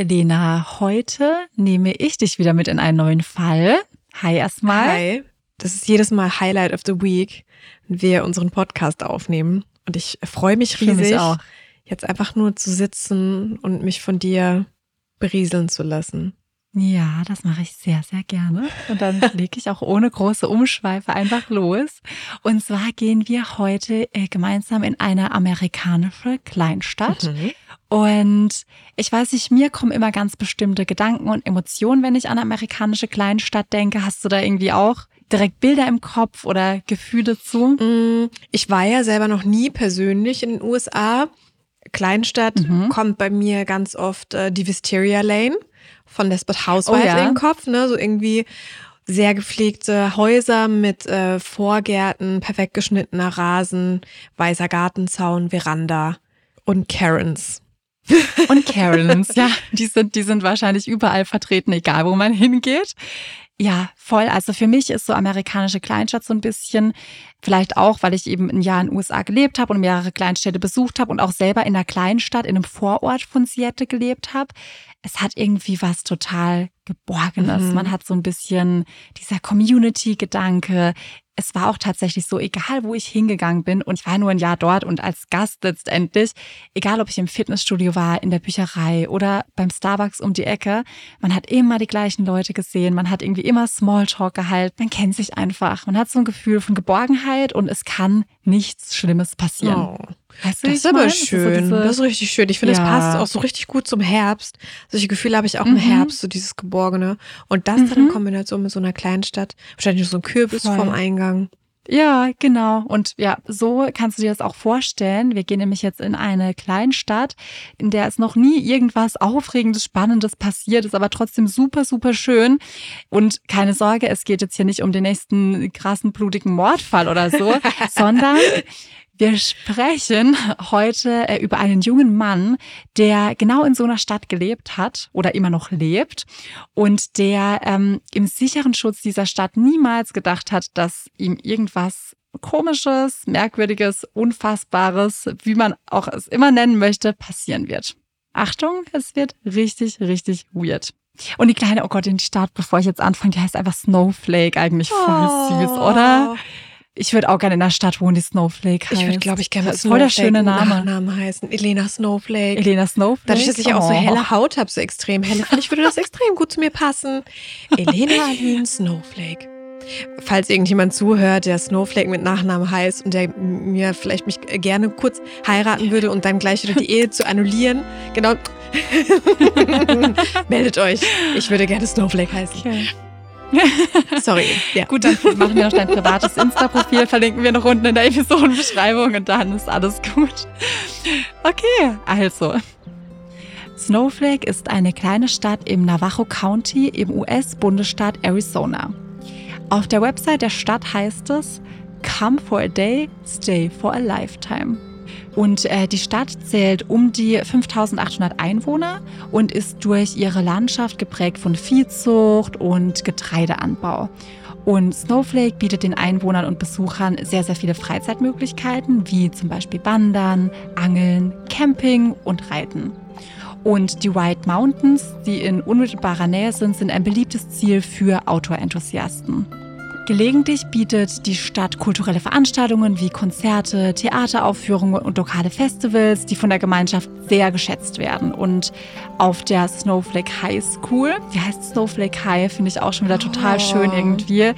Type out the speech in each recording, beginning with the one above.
Elena, heute nehme ich dich wieder mit in einen neuen Fall. Hi erstmal. Hi. Das ist jedes Mal Highlight of the Week, wenn wir unseren Podcast aufnehmen. Und ich freue mich riesig, mich auch. jetzt einfach nur zu sitzen und mich von dir berieseln zu lassen. Ja, das mache ich sehr, sehr gerne. Und dann lege ich auch ohne große Umschweife einfach los. Und zwar gehen wir heute äh, gemeinsam in eine amerikanische Kleinstadt. Mhm. Und ich weiß nicht, mir kommen immer ganz bestimmte Gedanken und Emotionen, wenn ich an eine amerikanische Kleinstadt denke. Hast du da irgendwie auch direkt Bilder im Kopf oder Gefühle zu? Mm, ich war ja selber noch nie persönlich in den USA. Kleinstadt mhm. kommt bei mir ganz oft äh, die Wisteria Lane von Desperate Housewives oh, ja. in den Kopf, ne? So irgendwie sehr gepflegte Häuser mit äh, Vorgärten, perfekt geschnittener Rasen, weißer Gartenzaun, Veranda und Karens. Und Karens, ja, die sind, die sind wahrscheinlich überall vertreten, egal wo man hingeht. Ja, voll. Also für mich ist so amerikanische Kleinstadt so ein bisschen, vielleicht auch, weil ich eben ein Jahr in den USA gelebt habe und mehrere Kleinstädte besucht habe und auch selber in einer Kleinstadt, in einem Vorort von Seattle gelebt habe. Es hat irgendwie was total Geborgenes. Mhm. Man hat so ein bisschen dieser Community-Gedanke es war auch tatsächlich so, egal wo ich hingegangen bin und ich war nur ein Jahr dort und als Gast letztendlich, egal ob ich im Fitnessstudio war, in der Bücherei oder beim Starbucks um die Ecke, man hat immer die gleichen Leute gesehen, man hat irgendwie immer Smalltalk gehalten, man kennt sich einfach, man hat so ein Gefühl von Geborgenheit und es kann nichts Schlimmes passieren. Oh. Weißt du, das ist aber meine? schön. Das ist, so das ist richtig schön. Ich finde, es ja. passt auch so richtig gut zum Herbst. Solche Gefühle habe ich auch mhm. im Herbst, so dieses Geborgene. Und das mhm. dann in mhm. Kombination mit so einer kleinen Stadt. Wahrscheinlich so ein Kürbis Voll. vorm Eingang. Ja, genau. Und ja, so kannst du dir das auch vorstellen. Wir gehen nämlich jetzt in eine Kleinstadt, in der es noch nie irgendwas Aufregendes, Spannendes passiert ist, aber trotzdem super, super schön. Und keine Sorge, es geht jetzt hier nicht um den nächsten krassen, blutigen Mordfall oder so, sondern wir sprechen heute äh, über einen jungen Mann, der genau in so einer Stadt gelebt hat oder immer noch lebt und der ähm, im sicheren Schutz dieser Stadt niemals gedacht hat, dass ihm irgendwas Komisches, Merkwürdiges, Unfassbares, wie man auch es immer nennen möchte, passieren wird. Achtung, es wird richtig, richtig weird. Und die kleine, oh Gott, in die Stadt, bevor ich jetzt anfange, die heißt einfach Snowflake, eigentlich voll oh. süß, oder? Ich würde auch gerne in einer Stadt wohnen, die Snowflake heißt. Ich würde, glaube ich, gerne mit Snowflake voll der schöne Name. Nachnamen heißen. Elena Snowflake. Elena Snowflake. Dadurch, dass ich oh. auch so oh. helle Haut habe, so extrem helle, finde ich, würde das extrem gut zu mir passen. Elena Aline Snowflake. Falls irgendjemand zuhört, der Snowflake mit Nachnamen heißt und der mir vielleicht mich gerne kurz heiraten würde und dann gleich wieder die Ehe zu annullieren, genau. Meldet euch. Ich würde gerne Snowflake heißen. Okay. Sorry. Ja. Gut, dann machen wir noch dein privates Insta-Profil, verlinken wir noch unten in der Episodenbeschreibung und dann ist alles gut. Okay, also. Snowflake ist eine kleine Stadt im Navajo County im US-Bundesstaat Arizona. Auf der Website der Stadt heißt es Come for a day, stay for a lifetime. Und äh, die Stadt zählt um die 5800 Einwohner und ist durch ihre Landschaft geprägt von Viehzucht und Getreideanbau. Und Snowflake bietet den Einwohnern und Besuchern sehr, sehr viele Freizeitmöglichkeiten, wie zum Beispiel Wandern, Angeln, Camping und Reiten. Und die White Mountains, die in unmittelbarer Nähe sind, sind ein beliebtes Ziel für Outdoor-Enthusiasten. Gelegentlich bietet die Stadt kulturelle Veranstaltungen wie Konzerte, Theateraufführungen und lokale Festivals, die von der Gemeinschaft sehr geschätzt werden. Und auf der Snowflake High School, die heißt Snowflake High, finde ich auch schon wieder total oh. schön irgendwie.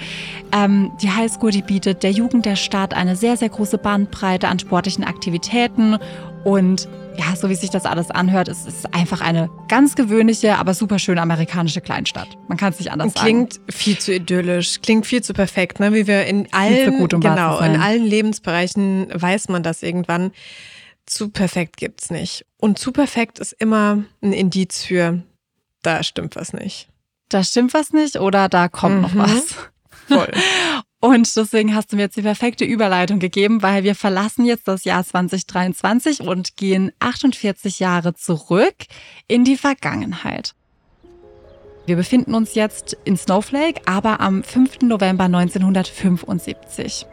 Ähm, die High School, die bietet der Jugend der Stadt eine sehr, sehr große Bandbreite an sportlichen Aktivitäten und ja, so wie sich das alles anhört, es ist einfach eine ganz gewöhnliche, aber super schöne amerikanische Kleinstadt. Man kann es nicht anders klingt sagen. Klingt viel zu idyllisch, klingt viel zu perfekt, ne? Wie wir in allen, gut, um genau, in allen Lebensbereichen weiß man das irgendwann. Zu perfekt gibt's nicht. Und zu perfekt ist immer ein Indiz für, da stimmt was nicht. Da stimmt was nicht oder da kommt mhm. noch was. Voll. Und deswegen hast du mir jetzt die perfekte Überleitung gegeben, weil wir verlassen jetzt das Jahr 2023 und gehen 48 Jahre zurück in die Vergangenheit. Wir befinden uns jetzt in Snowflake, aber am 5. November 1975.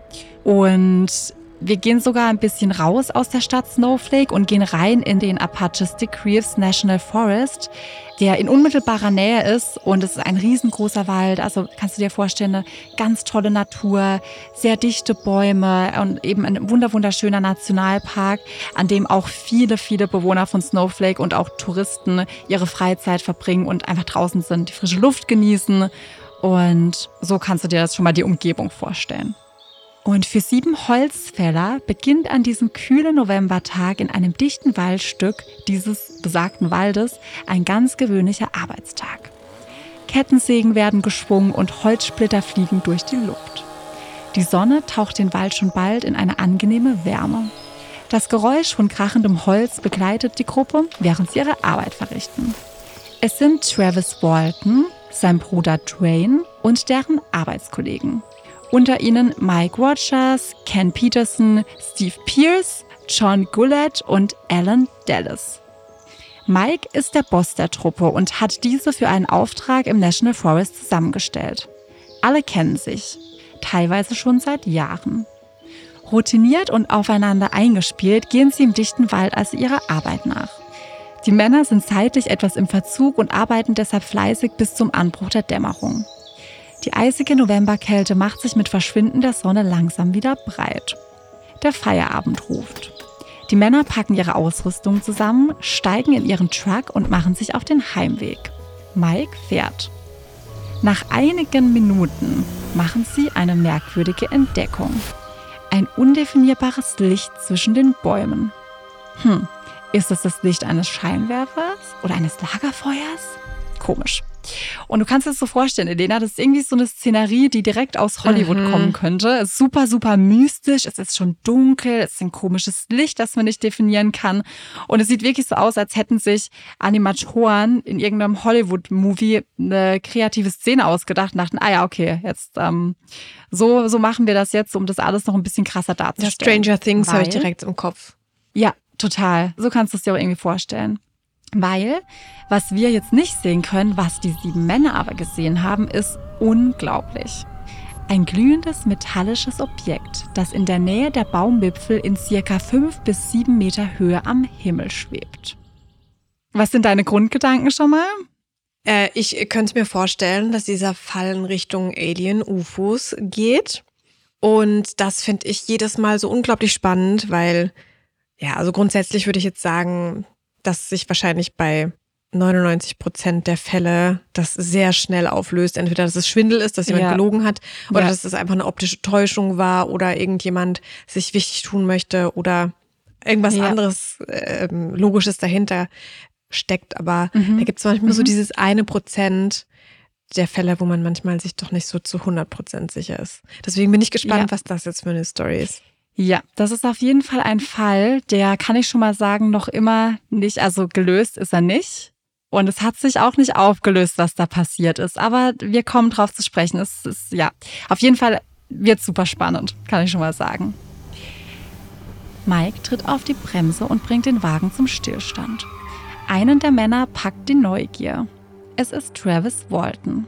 Und Wir gehen sogar ein bisschen raus aus der Stadt Snowflake und gehen rein in den Apache-Stick Reefs National Forest, der in unmittelbarer Nähe ist und es ist ein riesengroßer Wald. Also kannst du dir vorstellen, eine ganz tolle Natur, sehr dichte Bäume und eben ein wunderschöner Nationalpark, an dem auch viele, viele Bewohner von Snowflake und auch Touristen ihre Freizeit verbringen und einfach draußen sind, die frische Luft genießen. Und so kannst du dir das schon mal die Umgebung vorstellen. Und für sieben Holzfäller beginnt an diesem kühlen Novembertag in einem dichten Waldstück dieses besagten Waldes ein ganz gewöhnlicher Arbeitstag. Kettensägen werden geschwungen und Holzsplitter fliegen durch die Luft. Die Sonne taucht den Wald schon bald in eine angenehme Wärme. Das Geräusch von krachendem Holz begleitet die Gruppe, während sie ihre Arbeit verrichten. Es sind Travis Walton, sein Bruder Dwayne und deren Arbeitskollegen. Unter ihnen Mike Rogers, Ken Peterson, Steve Pierce, John Gullett und Alan Dallas. Mike ist der Boss der Truppe und hat diese für einen Auftrag im National Forest zusammengestellt. Alle kennen sich, teilweise schon seit Jahren. Routiniert und aufeinander eingespielt gehen sie im dichten Wald also ihrer Arbeit nach. Die Männer sind zeitlich etwas im Verzug und arbeiten deshalb fleißig bis zum Anbruch der Dämmerung. Die eisige Novemberkälte macht sich mit Verschwinden der Sonne langsam wieder breit. Der Feierabend ruft. Die Männer packen ihre Ausrüstung zusammen, steigen in ihren Truck und machen sich auf den Heimweg. Mike fährt. Nach einigen Minuten machen sie eine merkwürdige Entdeckung. Ein undefinierbares Licht zwischen den Bäumen. Hm, ist es das Licht eines Scheinwerfers oder eines Lagerfeuers? Komisch. Und du kannst dir das so vorstellen, Elena, das ist irgendwie so eine Szenerie, die direkt aus Hollywood mhm. kommen könnte. Es ist super, super mystisch. Es ist schon dunkel. Es ist ein komisches Licht, das man nicht definieren kann. Und es sieht wirklich so aus, als hätten sich Animatoren in irgendeinem Hollywood-Movie eine kreative Szene ausgedacht und dachten, ah ja, okay, jetzt ähm, so, so machen wir das jetzt, um das alles noch ein bisschen krasser darzustellen. Ja, Stranger Things habe ich direkt im Kopf. Ja, total. So kannst du es dir auch irgendwie vorstellen. Weil, was wir jetzt nicht sehen können, was die sieben Männer aber gesehen haben, ist unglaublich. Ein glühendes metallisches Objekt, das in der Nähe der Baumwipfel in circa fünf bis sieben Meter Höhe am Himmel schwebt. Was sind deine Grundgedanken schon mal? Äh, ich könnte mir vorstellen, dass dieser Fall in Richtung Alien-UFOs geht. Und das finde ich jedes Mal so unglaublich spannend, weil, ja, also grundsätzlich würde ich jetzt sagen, dass sich wahrscheinlich bei 99 Prozent der Fälle das sehr schnell auflöst. Entweder, dass es Schwindel ist, dass jemand ja. gelogen hat, oder ja. dass es einfach eine optische Täuschung war oder irgendjemand sich wichtig tun möchte oder irgendwas ja. anderes äh, Logisches dahinter steckt. Aber mhm. da gibt es manchmal mhm. so dieses eine Prozent der Fälle, wo man manchmal sich doch nicht so zu 100 Prozent sicher ist. Deswegen bin ich gespannt, was das jetzt für eine Story ist. Ja, das ist auf jeden Fall ein Fall, der kann ich schon mal sagen, noch immer nicht, also gelöst ist er nicht. Und es hat sich auch nicht aufgelöst, was da passiert ist. Aber wir kommen drauf zu sprechen. Es ist, ja, auf jeden Fall wird super spannend, kann ich schon mal sagen. Mike tritt auf die Bremse und bringt den Wagen zum Stillstand. Einen der Männer packt die Neugier. Es ist Travis Walton.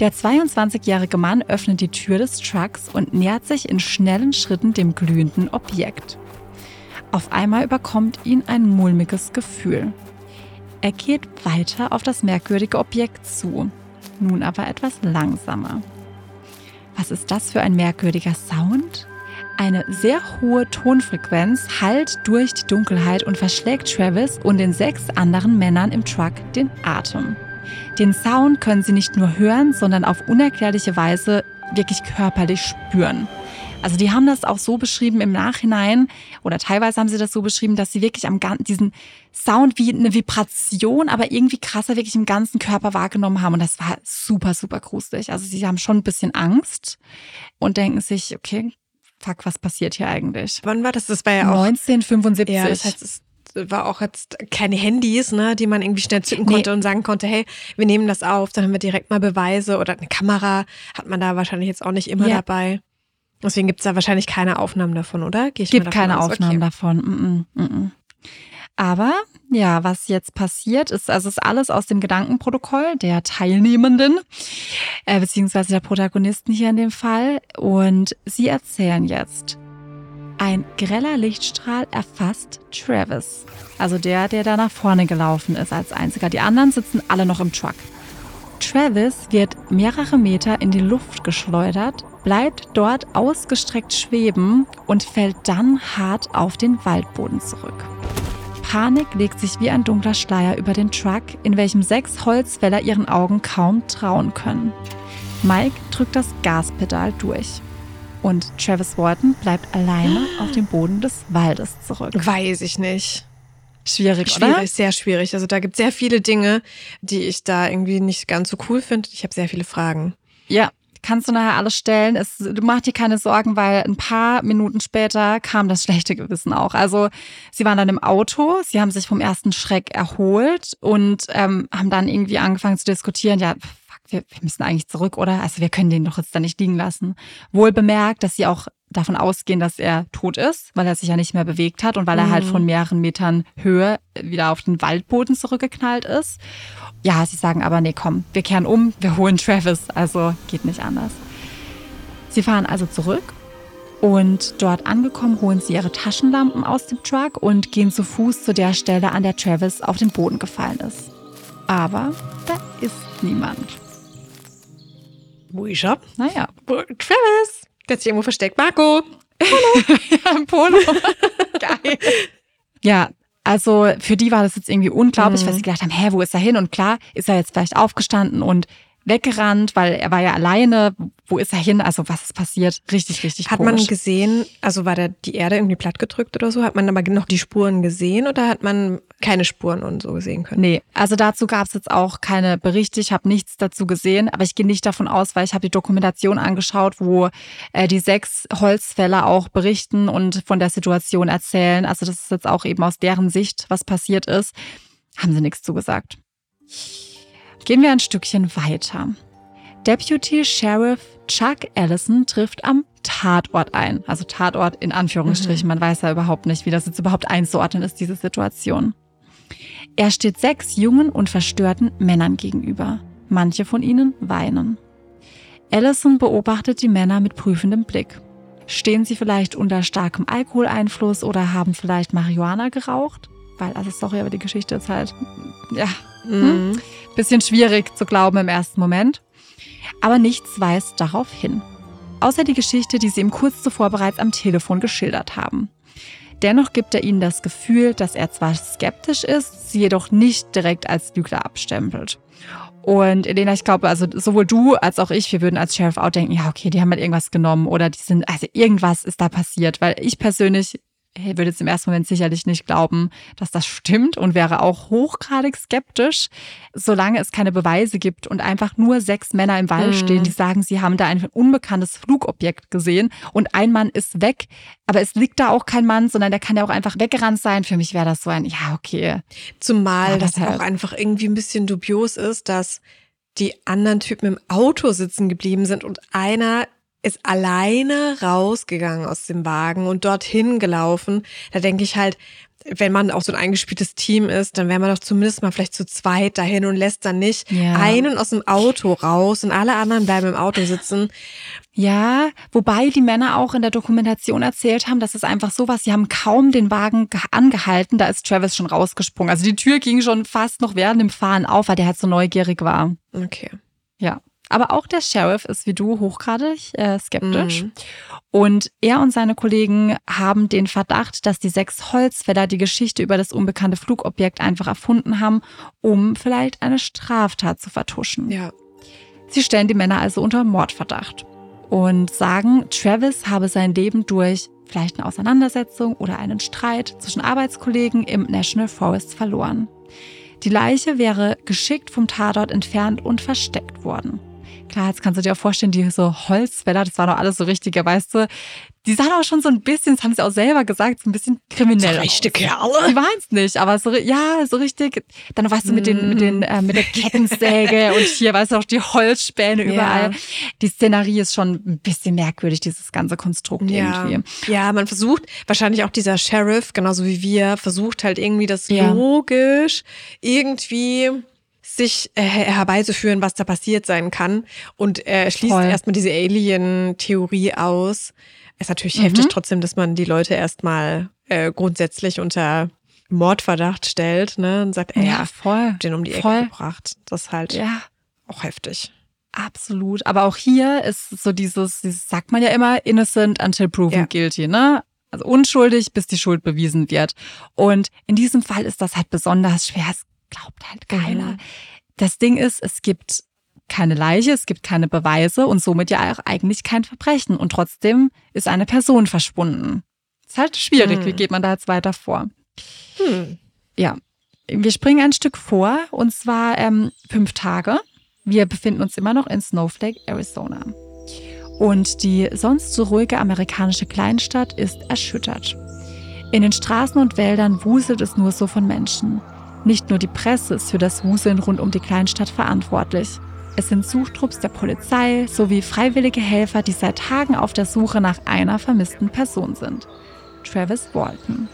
Der 22-jährige Mann öffnet die Tür des Trucks und nähert sich in schnellen Schritten dem glühenden Objekt. Auf einmal überkommt ihn ein mulmiges Gefühl. Er geht weiter auf das merkwürdige Objekt zu, nun aber etwas langsamer. Was ist das für ein merkwürdiger Sound? Eine sehr hohe Tonfrequenz hallt durch die Dunkelheit und verschlägt Travis und den sechs anderen Männern im Truck den Atem. Den Sound können sie nicht nur hören, sondern auf unerklärliche Weise wirklich körperlich spüren. Also die haben das auch so beschrieben im Nachhinein oder teilweise haben sie das so beschrieben, dass sie wirklich am ganzen diesen Sound wie eine Vibration, aber irgendwie krasser wirklich im ganzen Körper wahrgenommen haben und das war super super gruselig. Also sie haben schon ein bisschen Angst und denken sich, okay, fuck, was passiert hier eigentlich? Wann war das? Das war ja auch 1975. Ja, das heißt, es war auch jetzt keine Handys, ne, die man irgendwie schnell zücken konnte nee. und sagen konnte, hey, wir nehmen das auf, dann haben wir direkt mal Beweise oder eine Kamera hat man da wahrscheinlich jetzt auch nicht immer ja. dabei. Deswegen gibt es da wahrscheinlich keine Aufnahmen davon, oder? Gehe ich gibt keine aus? Aufnahmen okay. davon. Mm -mm, mm Aber ja, was jetzt passiert ist, also ist alles aus dem Gedankenprotokoll der Teilnehmenden, äh, beziehungsweise der Protagonisten hier in dem Fall. Und sie erzählen jetzt. Ein greller Lichtstrahl erfasst Travis. Also der, der da nach vorne gelaufen ist als einziger. Die anderen sitzen alle noch im Truck. Travis wird mehrere Meter in die Luft geschleudert, bleibt dort ausgestreckt schweben und fällt dann hart auf den Waldboden zurück. Panik legt sich wie ein dunkler Schleier über den Truck, in welchem sechs Holzfäller ihren Augen kaum trauen können. Mike drückt das Gaspedal durch. Und Travis Walton bleibt alleine auf dem Boden des Waldes zurück. Weiß ich nicht. Schwierig, schwierig, oder? sehr schwierig. Also da gibt es sehr viele Dinge, die ich da irgendwie nicht ganz so cool finde. Ich habe sehr viele Fragen. Ja, kannst du nachher alles stellen. Es, du machst dir keine Sorgen, weil ein paar Minuten später kam das schlechte Gewissen auch. Also sie waren dann im Auto, sie haben sich vom ersten Schreck erholt und ähm, haben dann irgendwie angefangen zu diskutieren. Ja, wir, wir müssen eigentlich zurück, oder? Also wir können den doch jetzt da nicht liegen lassen. Wohl bemerkt, dass sie auch davon ausgehen, dass er tot ist, weil er sich ja nicht mehr bewegt hat und weil er halt mhm. von mehreren Metern Höhe wieder auf den Waldboden zurückgeknallt ist. Ja, sie sagen aber, nee, komm, wir kehren um, wir holen Travis, also geht nicht anders. Sie fahren also zurück und dort angekommen holen sie ihre Taschenlampen aus dem Truck und gehen zu Fuß zu der Stelle, an der Travis auf den Boden gefallen ist. Aber da ist niemand. Wo ist er? Naja. Travis! Der hat sich irgendwo versteckt. Marco! Polo! ja, Polo. Geil. Ja, also für die war das jetzt irgendwie unglaublich, mhm. weil sie gedacht haben, hä, wo ist er hin? Und klar, ist er jetzt vielleicht aufgestanden und weggerannt, weil er war ja alleine. Wo ist er hin? Also was ist passiert? Richtig, richtig Hat komisch. man gesehen, also war da die Erde irgendwie plattgedrückt oder so? Hat man aber noch die Spuren gesehen oder hat man keine Spuren und so sehen können? Nee, also dazu gab es jetzt auch keine Berichte. Ich habe nichts dazu gesehen, aber ich gehe nicht davon aus, weil ich habe die Dokumentation angeschaut, wo äh, die sechs Holzfäller auch berichten und von der Situation erzählen. Also das ist jetzt auch eben aus deren Sicht, was passiert ist. Haben sie nichts zugesagt. Gehen wir ein Stückchen weiter. Deputy Sheriff Chuck Allison trifft am Tatort ein. Also Tatort in Anführungsstrichen. Mhm. Man weiß ja überhaupt nicht, wie das jetzt überhaupt einzuordnen ist, diese Situation. Er steht sechs jungen und verstörten Männern gegenüber. Manche von ihnen weinen. Allison beobachtet die Männer mit prüfendem Blick. Stehen sie vielleicht unter starkem Alkoholeinfluss oder haben vielleicht Marihuana geraucht? Weil, also sorry, aber die Geschichte ist halt, ja? Mhm. Bisschen schwierig zu glauben im ersten Moment. Aber nichts weist darauf hin. Außer die Geschichte, die sie ihm kurz zuvor bereits am Telefon geschildert haben. Dennoch gibt er ihnen das Gefühl, dass er zwar skeptisch ist, sie jedoch nicht direkt als Lügner abstempelt. Und Elena, ich glaube, also sowohl du als auch ich, wir würden als Sheriff auch denken, ja, okay, die haben halt irgendwas genommen oder die sind, also irgendwas ist da passiert, weil ich persönlich würde jetzt im ersten Moment sicherlich nicht glauben, dass das stimmt und wäre auch hochgradig skeptisch, solange es keine Beweise gibt und einfach nur sechs Männer im Wald mhm. stehen, die sagen, sie haben da ein unbekanntes Flugobjekt gesehen und ein Mann ist weg, aber es liegt da auch kein Mann, sondern der kann ja auch einfach weggerannt sein. Für mich wäre das so ein, ja, okay. Zumal ja, das, das halt. auch einfach irgendwie ein bisschen dubios ist, dass die anderen Typen im Auto sitzen geblieben sind und einer ist alleine rausgegangen aus dem Wagen und dorthin gelaufen. Da denke ich halt, wenn man auch so ein eingespieltes Team ist, dann wäre man doch zumindest mal vielleicht zu zweit dahin und lässt dann nicht ja. einen aus dem Auto raus und alle anderen bleiben im Auto sitzen. Ja, wobei die Männer auch in der Dokumentation erzählt haben, dass es einfach so war, sie haben kaum den Wagen angehalten, da ist Travis schon rausgesprungen. Also die Tür ging schon fast noch während dem Fahren auf, weil der halt so neugierig war. Okay. Ja. Aber auch der Sheriff ist wie du hochgradig äh, skeptisch. Mhm. Und er und seine Kollegen haben den Verdacht, dass die sechs Holzfäller die Geschichte über das unbekannte Flugobjekt einfach erfunden haben, um vielleicht eine Straftat zu vertuschen. Ja. Sie stellen die Männer also unter Mordverdacht und sagen, Travis habe sein Leben durch vielleicht eine Auseinandersetzung oder einen Streit zwischen Arbeitskollegen im National Forest verloren. Die Leiche wäre geschickt vom Tatort entfernt und versteckt worden. Klar, jetzt kannst du dir auch vorstellen, die so Holzfäller, das war doch alles so richtige, weißt du, die sahen auch schon so ein bisschen, das haben sie auch selber gesagt, so ein bisschen kriminell. So richtige Kerle. Die waren es nicht, aber so, ja, so richtig. Dann weißt du, mit den, mit den, äh, mit der Kettensäge und hier, weißt du, auch die Holzspäne überall. Ja. Die Szenerie ist schon ein bisschen merkwürdig, dieses ganze Konstrukt ja. irgendwie. Ja, man versucht, wahrscheinlich auch dieser Sheriff, genauso wie wir, versucht halt irgendwie das ja. logisch irgendwie sich äh, herbeizuführen, was da passiert sein kann. Und er schließt Voll. erstmal diese Alien-Theorie aus. Ist natürlich mhm. heftig trotzdem, dass man die Leute erstmal äh, grundsätzlich unter Mordverdacht stellt, ne? Und sagt, ey, ja, voll, den um die voll. Ecke gebracht. Das ist halt ja. auch heftig. Absolut. Aber auch hier ist so dieses, dieses sagt man ja immer, innocent until proven ja. guilty, ne? Also unschuldig, bis die Schuld bewiesen wird. Und in diesem Fall ist das halt besonders schwer. Es glaubt halt keiner. Mhm. Das Ding ist, es gibt keine Leiche, es gibt keine Beweise und somit ja auch eigentlich kein Verbrechen. Und trotzdem ist eine Person verschwunden. Ist halt schwierig. Mhm. Wie geht man da jetzt weiter vor? Hm. Ja, wir springen ein Stück vor und zwar ähm, fünf Tage. Wir befinden uns immer noch in Snowflake, Arizona. Und die sonst so ruhige amerikanische Kleinstadt ist erschüttert. In den Straßen und Wäldern wuselt es nur so von Menschen. Nicht nur die Presse ist für das Wuseln rund um die Kleinstadt verantwortlich. Es sind Suchtrupps der Polizei sowie freiwillige Helfer, die seit Tagen auf der Suche nach einer vermissten Person sind. Travis Walton.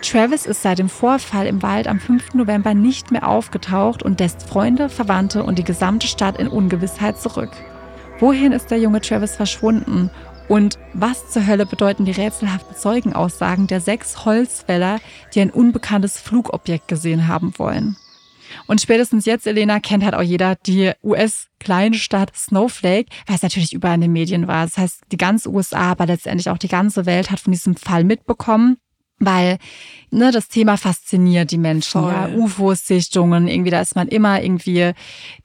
Travis ist seit dem Vorfall im Wald am 5. November nicht mehr aufgetaucht und lässt Freunde, Verwandte und die gesamte Stadt in Ungewissheit zurück. Wohin ist der junge Travis verschwunden? Und was zur Hölle bedeuten die rätselhaften Zeugenaussagen der sechs Holzfäller, die ein unbekanntes Flugobjekt gesehen haben wollen? Und spätestens jetzt, Elena, kennt halt auch jeder die US-Kleinstadt Snowflake, weil es natürlich überall in den Medien war. Das heißt, die ganze USA, aber letztendlich auch die ganze Welt hat von diesem Fall mitbekommen weil ne, das Thema fasziniert die Menschen. Ja, UFO-Sichtungen, irgendwie, da ist man immer irgendwie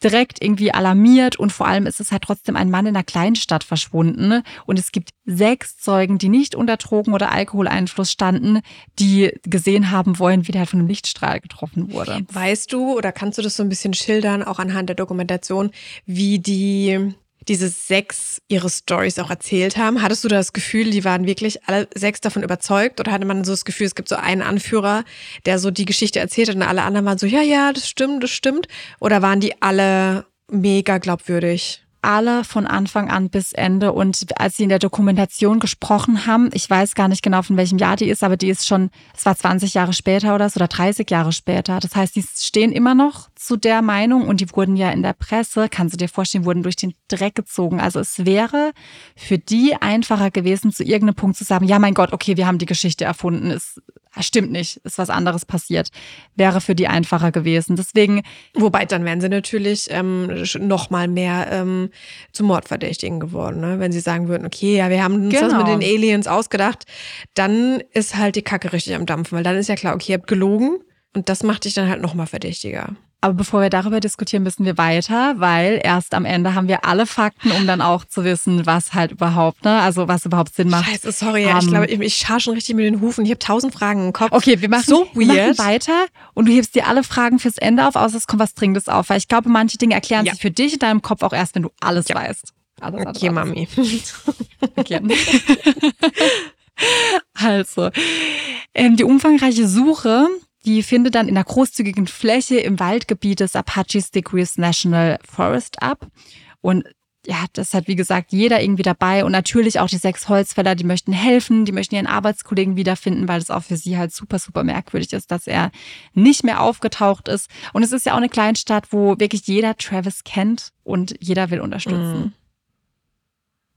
direkt irgendwie alarmiert und vor allem ist es halt trotzdem ein Mann in einer Kleinstadt verschwunden und es gibt sechs Zeugen, die nicht unter Drogen- oder Alkoholeinfluss standen, die gesehen haben wollen, wie der halt von einem Lichtstrahl getroffen wurde. Weißt du oder kannst du das so ein bisschen schildern, auch anhand der Dokumentation, wie die diese sechs ihre Stories auch erzählt haben. Hattest du das Gefühl, die waren wirklich alle sechs davon überzeugt? Oder hatte man so das Gefühl, es gibt so einen Anführer, der so die Geschichte erzählt hat und alle anderen waren so, ja, ja, das stimmt, das stimmt? Oder waren die alle mega glaubwürdig? Alle von Anfang an bis Ende. Und als sie in der Dokumentation gesprochen haben, ich weiß gar nicht genau, von welchem Jahr die ist, aber die ist schon, es war 20 Jahre später oder so, oder 30 Jahre später. Das heißt, die stehen immer noch zu der Meinung und die wurden ja in der Presse, kannst du dir vorstellen, wurden durch den Dreck gezogen. Also es wäre für die einfacher gewesen, zu irgendeinem Punkt zu sagen, ja, mein Gott, okay, wir haben die Geschichte erfunden. Ah, stimmt nicht, ist was anderes passiert. Wäre für die einfacher gewesen. Deswegen. Wobei, dann wären sie natürlich ähm, noch mal mehr ähm, zu Mordverdächtigen geworden, ne? Wenn sie sagen würden, okay, ja, wir haben uns genau. das mit den Aliens ausgedacht, dann ist halt die Kacke richtig am Dampfen, weil dann ist ja klar, okay, ihr habt gelogen und das macht dich dann halt noch mal verdächtiger. Aber bevor wir darüber diskutieren, müssen wir weiter, weil erst am Ende haben wir alle Fakten, um dann auch zu wissen, was halt überhaupt, ne, also was überhaupt Sinn macht. Scheiße, sorry, um, ich glaube, ich, ich schar schon richtig mit den Hufen. Ich habe tausend Fragen im Kopf. Okay, wir machen, so weird. Wir machen weiter und du hebst dir alle Fragen fürs Ende auf, außer es kommt was Dringendes auf, weil ich glaube, manche Dinge erklären ja. sich für dich in deinem Kopf auch erst, wenn du alles ja. weißt. Alles, okay, alles. Mami. okay. also, ähm, die umfangreiche Suche die findet dann in einer großzügigen Fläche im Waldgebiet des Apache Stickeries National Forest ab. Und ja, das hat wie gesagt jeder irgendwie dabei und natürlich auch die sechs Holzfäller, die möchten helfen, die möchten ihren Arbeitskollegen wiederfinden, weil es auch für sie halt super, super merkwürdig ist, dass er nicht mehr aufgetaucht ist. Und es ist ja auch eine Kleinstadt, wo wirklich jeder Travis kennt und jeder will unterstützen. Mm.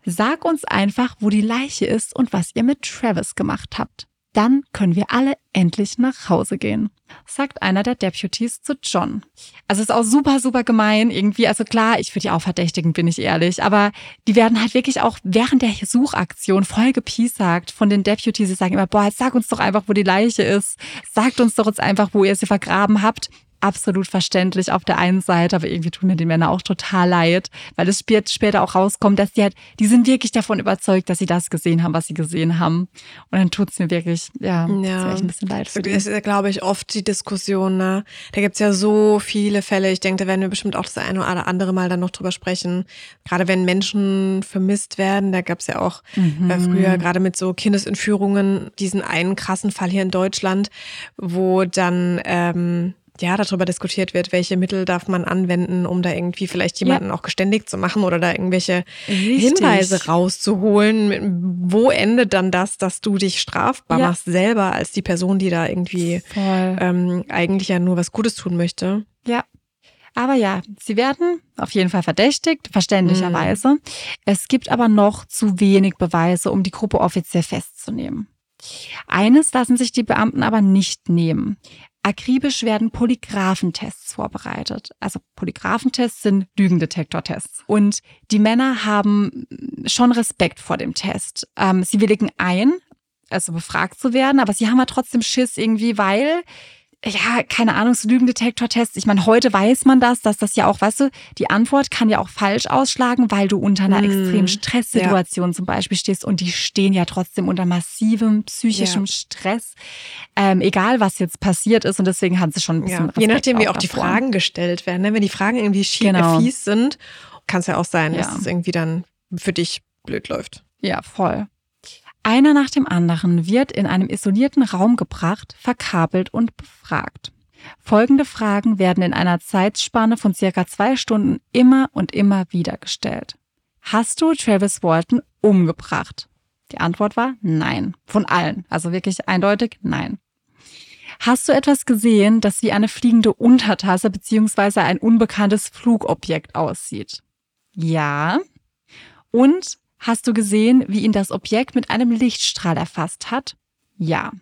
Sag uns einfach, wo die Leiche ist und was ihr mit Travis gemacht habt. Dann können wir alle endlich nach Hause gehen, sagt einer der Deputies zu John. Also ist auch super, super gemein irgendwie. Also klar, ich würde die auch verdächtigen, bin ich ehrlich. Aber die werden halt wirklich auch während der Suchaktion voll gepiesagt von den Deputies. Sie sagen immer, boah, sag uns doch einfach, wo die Leiche ist. Sagt uns doch jetzt einfach, wo ihr sie vergraben habt absolut verständlich auf der einen Seite, aber irgendwie tun mir die Männer auch total leid, weil es später auch rauskommt, dass die halt, die sind wirklich davon überzeugt, dass sie das gesehen haben, was sie gesehen haben. Und dann tut es mir wirklich, ja, ja. ein bisschen leid für die. Das ist, glaube ich, oft die Diskussion, ne? Da gibt's ja so viele Fälle. Ich denke, da werden wir bestimmt auch das eine oder andere Mal dann noch drüber sprechen. Gerade wenn Menschen vermisst werden, da gab's ja auch äh, mhm. äh, früher gerade mit so Kindesentführungen diesen einen krassen Fall hier in Deutschland, wo dann ähm, ja, darüber diskutiert wird, welche Mittel darf man anwenden, um da irgendwie vielleicht jemanden ja. auch geständig zu machen oder da irgendwelche Richtig. Hinweise rauszuholen. Wo endet dann das, dass du dich strafbar ja. machst selber als die Person, die da irgendwie ähm, eigentlich ja nur was Gutes tun möchte? Ja. Aber ja, sie werden auf jeden Fall verdächtigt, verständlicherweise. Mhm. Es gibt aber noch zu wenig Beweise, um die Gruppe offiziell festzunehmen. Eines lassen sich die Beamten aber nicht nehmen. Akribisch werden Polygraphentests vorbereitet. Also Polygraphentests sind Lügendetektortests. Und die Männer haben schon Respekt vor dem Test. Ähm, sie willigen ein, also befragt zu werden, aber sie haben ja trotzdem Schiss irgendwie, weil ja, keine Ahnung, so Lügendetektor-Tests. Ich meine, heute weiß man das, dass das ja auch, weißt du, die Antwort kann ja auch falsch ausschlagen, weil du unter einer mm, extremen Stresssituation ja. zum Beispiel stehst und die stehen ja trotzdem unter massivem psychischem ja. Stress, ähm, egal was jetzt passiert ist und deswegen hat sie schon ein bisschen ja. Je nachdem, wie auch, auch die Fragen gestellt werden. Ne? Wenn die Fragen irgendwie schief, genau. fies sind, kann es ja auch sein, dass es irgendwie dann für dich blöd läuft. Ja, voll. Einer nach dem anderen wird in einem isolierten Raum gebracht, verkabelt und befragt. Folgende Fragen werden in einer Zeitspanne von circa zwei Stunden immer und immer wieder gestellt. Hast du Travis Walton umgebracht? Die Antwort war nein. Von allen. Also wirklich eindeutig nein. Hast du etwas gesehen, das wie eine fliegende Untertasse bzw. ein unbekanntes Flugobjekt aussieht? Ja. Und Hast du gesehen, wie ihn das Objekt mit einem Lichtstrahl erfasst hat? Ja.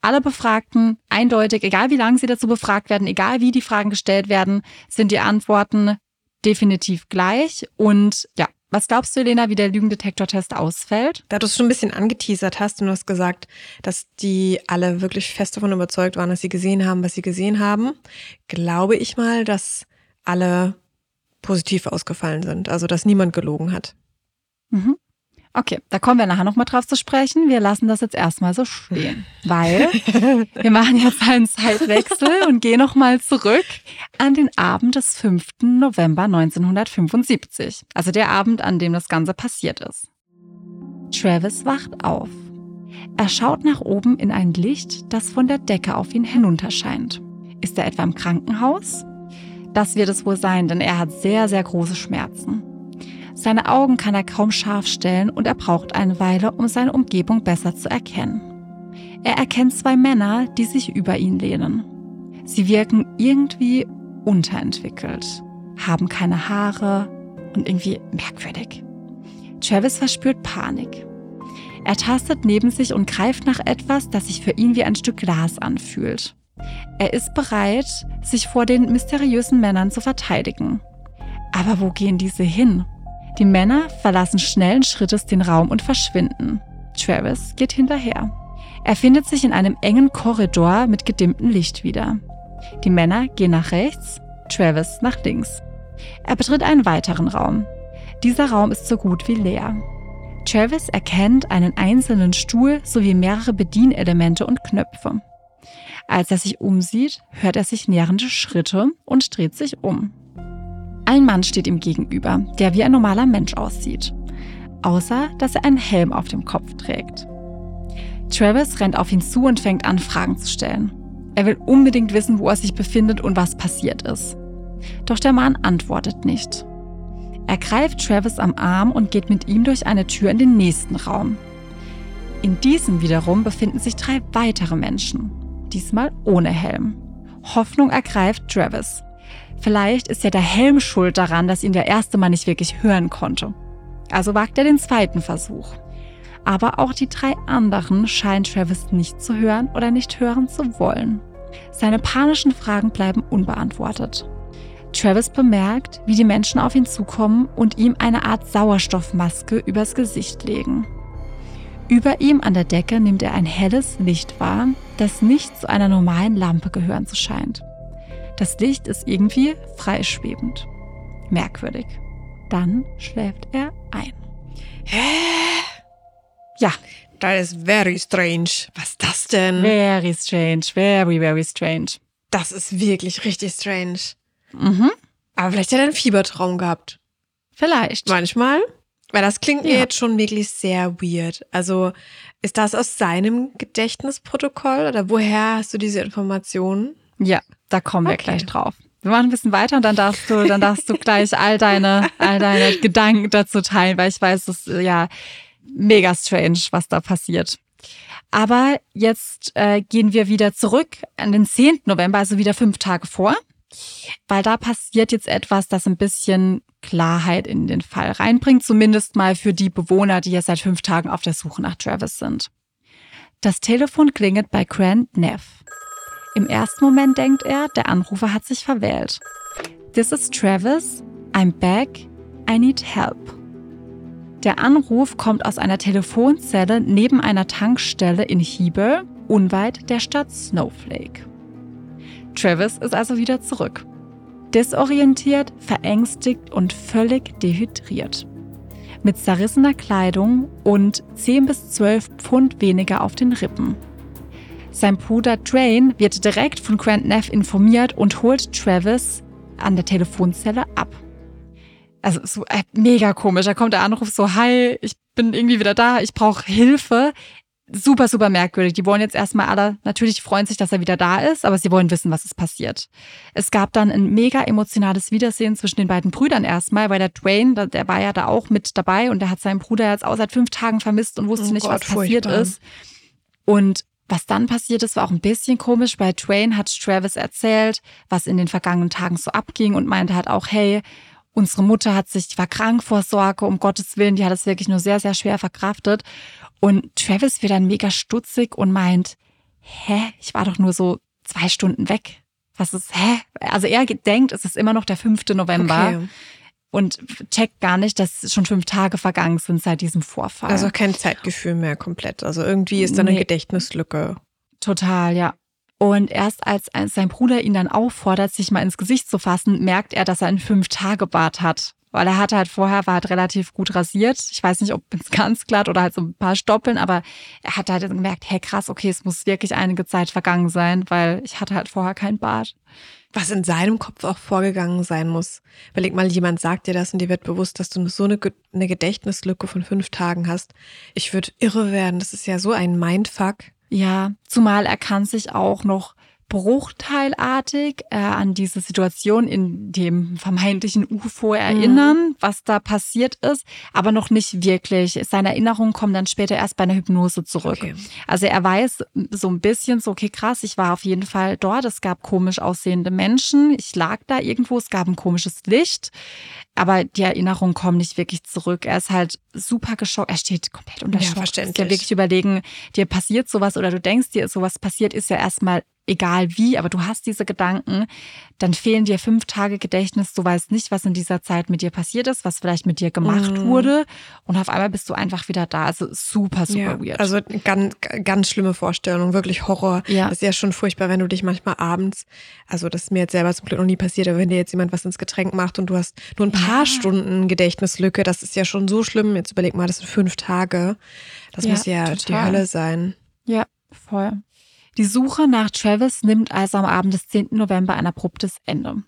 Alle Befragten, eindeutig, egal wie lange sie dazu befragt werden, egal wie die Fragen gestellt werden, sind die Antworten definitiv gleich. Und ja, was glaubst du, Elena, wie der Lügendetektortest ausfällt? Da du es schon ein bisschen angeteasert hast und du hast gesagt, dass die alle wirklich fest davon überzeugt waren, dass sie gesehen haben, was sie gesehen haben, glaube ich mal, dass alle positiv ausgefallen sind. Also, dass niemand gelogen hat. Mhm. Okay, da kommen wir nachher nochmal drauf zu sprechen. Wir lassen das jetzt erstmal so stehen, weil wir machen jetzt einen Zeitwechsel und gehen nochmal zurück an den Abend des 5. November 1975. Also der Abend, an dem das Ganze passiert ist. Travis wacht auf. Er schaut nach oben in ein Licht, das von der Decke auf ihn hinunterscheint. Ist er etwa im Krankenhaus? Das wird es wohl sein, denn er hat sehr, sehr große Schmerzen. Seine Augen kann er kaum scharf stellen und er braucht eine Weile, um seine Umgebung besser zu erkennen. Er erkennt zwei Männer, die sich über ihn lehnen. Sie wirken irgendwie unterentwickelt, haben keine Haare und irgendwie merkwürdig. Travis verspürt Panik. Er tastet neben sich und greift nach etwas, das sich für ihn wie ein Stück Glas anfühlt. Er ist bereit, sich vor den mysteriösen Männern zu verteidigen. Aber wo gehen diese hin? Die Männer verlassen schnellen Schrittes den Raum und verschwinden. Travis geht hinterher. Er findet sich in einem engen Korridor mit gedimmtem Licht wieder. Die Männer gehen nach rechts, Travis nach links. Er betritt einen weiteren Raum. Dieser Raum ist so gut wie leer. Travis erkennt einen einzelnen Stuhl sowie mehrere Bedienelemente und Knöpfe. Als er sich umsieht, hört er sich nähernde Schritte und dreht sich um. Ein Mann steht ihm gegenüber, der wie ein normaler Mensch aussieht. Außer, dass er einen Helm auf dem Kopf trägt. Travis rennt auf ihn zu und fängt an, Fragen zu stellen. Er will unbedingt wissen, wo er sich befindet und was passiert ist. Doch der Mann antwortet nicht. Er greift Travis am Arm und geht mit ihm durch eine Tür in den nächsten Raum. In diesem wiederum befinden sich drei weitere Menschen, diesmal ohne Helm. Hoffnung ergreift Travis. Vielleicht ist ja der Helm schuld daran, dass ihn der erste Mann nicht wirklich hören konnte. Also wagt er den zweiten Versuch. Aber auch die drei anderen scheint Travis nicht zu hören oder nicht hören zu wollen. Seine panischen Fragen bleiben unbeantwortet. Travis bemerkt, wie die Menschen auf ihn zukommen und ihm eine Art Sauerstoffmaske übers Gesicht legen. Über ihm an der Decke nimmt er ein helles Licht wahr, das nicht zu einer normalen Lampe gehören zu scheint. Das Licht ist irgendwie freischwebend. Merkwürdig. Dann schläft er ein. Hä? Ja. Das ist very strange. Was ist das denn? Very strange. Very, very strange. Das ist wirklich richtig strange. Mhm. Aber vielleicht hat er einen Fiebertraum gehabt. Vielleicht. Manchmal. Weil das klingt ja. mir jetzt schon wirklich sehr weird. Also ist das aus seinem Gedächtnisprotokoll oder woher hast du diese Informationen? Ja, da kommen wir okay. gleich drauf. Wir machen ein bisschen weiter und dann darfst du, dann darfst du gleich all deine, all deine Gedanken dazu teilen, weil ich weiß, es ist ja mega strange, was da passiert. Aber jetzt äh, gehen wir wieder zurück an den 10. November, also wieder fünf Tage vor. weil da passiert jetzt etwas, das ein bisschen Klarheit in den Fall reinbringt, zumindest mal für die Bewohner, die jetzt seit fünf Tagen auf der Suche nach Travis sind. Das Telefon klingelt bei Grant Neff. Im ersten Moment denkt er, der Anrufer hat sich verwählt. This is Travis. I'm back. I need help. Der Anruf kommt aus einer Telefonzelle neben einer Tankstelle in Heber, unweit der Stadt Snowflake. Travis ist also wieder zurück. Desorientiert, verängstigt und völlig dehydriert. Mit zerrissener Kleidung und 10 bis 12 Pfund weniger auf den Rippen. Sein Bruder Drain wird direkt von Grant Neff informiert und holt Travis an der Telefonzelle ab. Also so äh, mega komisch. Da kommt der Anruf so, hi, ich bin irgendwie wieder da, ich brauche Hilfe super, super merkwürdig. Die wollen jetzt erstmal alle, natürlich freuen sich, dass er wieder da ist, aber sie wollen wissen, was ist passiert. Es gab dann ein mega emotionales Wiedersehen zwischen den beiden Brüdern erstmal, weil der Dwayne, der war ja da auch mit dabei und der hat seinen Bruder jetzt auch seit fünf Tagen vermisst und wusste oh nicht, Gott, was passiert ist. Und was dann passiert ist, war auch ein bisschen komisch. Bei Dwayne hat Travis erzählt, was in den vergangenen Tagen so abging und meinte halt auch, hey, unsere Mutter hat sich, war krank vor Sorge, um Gottes Willen, die hat es wirklich nur sehr, sehr schwer verkraftet. Und Travis wird dann mega stutzig und meint, hä, ich war doch nur so zwei Stunden weg. Was ist, hä? Also er denkt, es ist immer noch der 5. November. Okay. Und checkt gar nicht, dass schon fünf Tage vergangen sind seit diesem Vorfall. Also kein Zeitgefühl mehr komplett. Also irgendwie ist da eine nee. Gedächtnislücke. Total, ja. Und erst als sein Bruder ihn dann auffordert, sich mal ins Gesicht zu fassen, merkt er, dass er einen Fünf-Tage-Bart hat weil er hatte halt vorher, war halt relativ gut rasiert. Ich weiß nicht, ob es ganz glatt oder halt so ein paar Stoppeln, aber er hat halt gemerkt, hey krass, okay, es muss wirklich einige Zeit vergangen sein, weil ich hatte halt vorher kein Bart. Was in seinem Kopf auch vorgegangen sein muss. Überleg mal, jemand sagt dir das und dir wird bewusst, dass du so eine, eine Gedächtnislücke von fünf Tagen hast. Ich würde irre werden. Das ist ja so ein Mindfuck. Ja, zumal er kann sich auch noch bruchteilartig äh, an diese Situation in dem vermeintlichen UFO erinnern, mhm. was da passiert ist, aber noch nicht wirklich. Seine Erinnerungen kommen dann später erst bei einer Hypnose zurück. Okay. Also er weiß so ein bisschen so, okay, krass, ich war auf jeden Fall dort, es gab komisch aussehende Menschen, ich lag da irgendwo, es gab ein komisches Licht, aber die Erinnerungen kommen nicht wirklich zurück. Er ist halt super geschockt, er steht komplett unter Schock. Ja, verständlich. Ja wirklich überlegen, dir passiert sowas oder du denkst dir, sowas passiert, ist ja erstmal egal wie, aber du hast diese Gedanken, dann fehlen dir fünf Tage Gedächtnis, du weißt nicht, was in dieser Zeit mit dir passiert ist, was vielleicht mit dir gemacht mm. wurde und auf einmal bist du einfach wieder da. Also super, super ja, weird. Also ganz, ganz schlimme Vorstellung, wirklich Horror. Ja. Das ist ja schon furchtbar, wenn du dich manchmal abends, also das ist mir jetzt selber zum Glück noch nie passiert, aber wenn dir jetzt jemand was ins Getränk macht und du hast nur ein paar ja. Stunden Gedächtnislücke, das ist ja schon so schlimm. Jetzt überleg mal, das sind fünf Tage. Das ja, muss ja total. die Hölle sein. Ja, voll. Die Suche nach Travis nimmt also am Abend des 10. November ein abruptes Ende.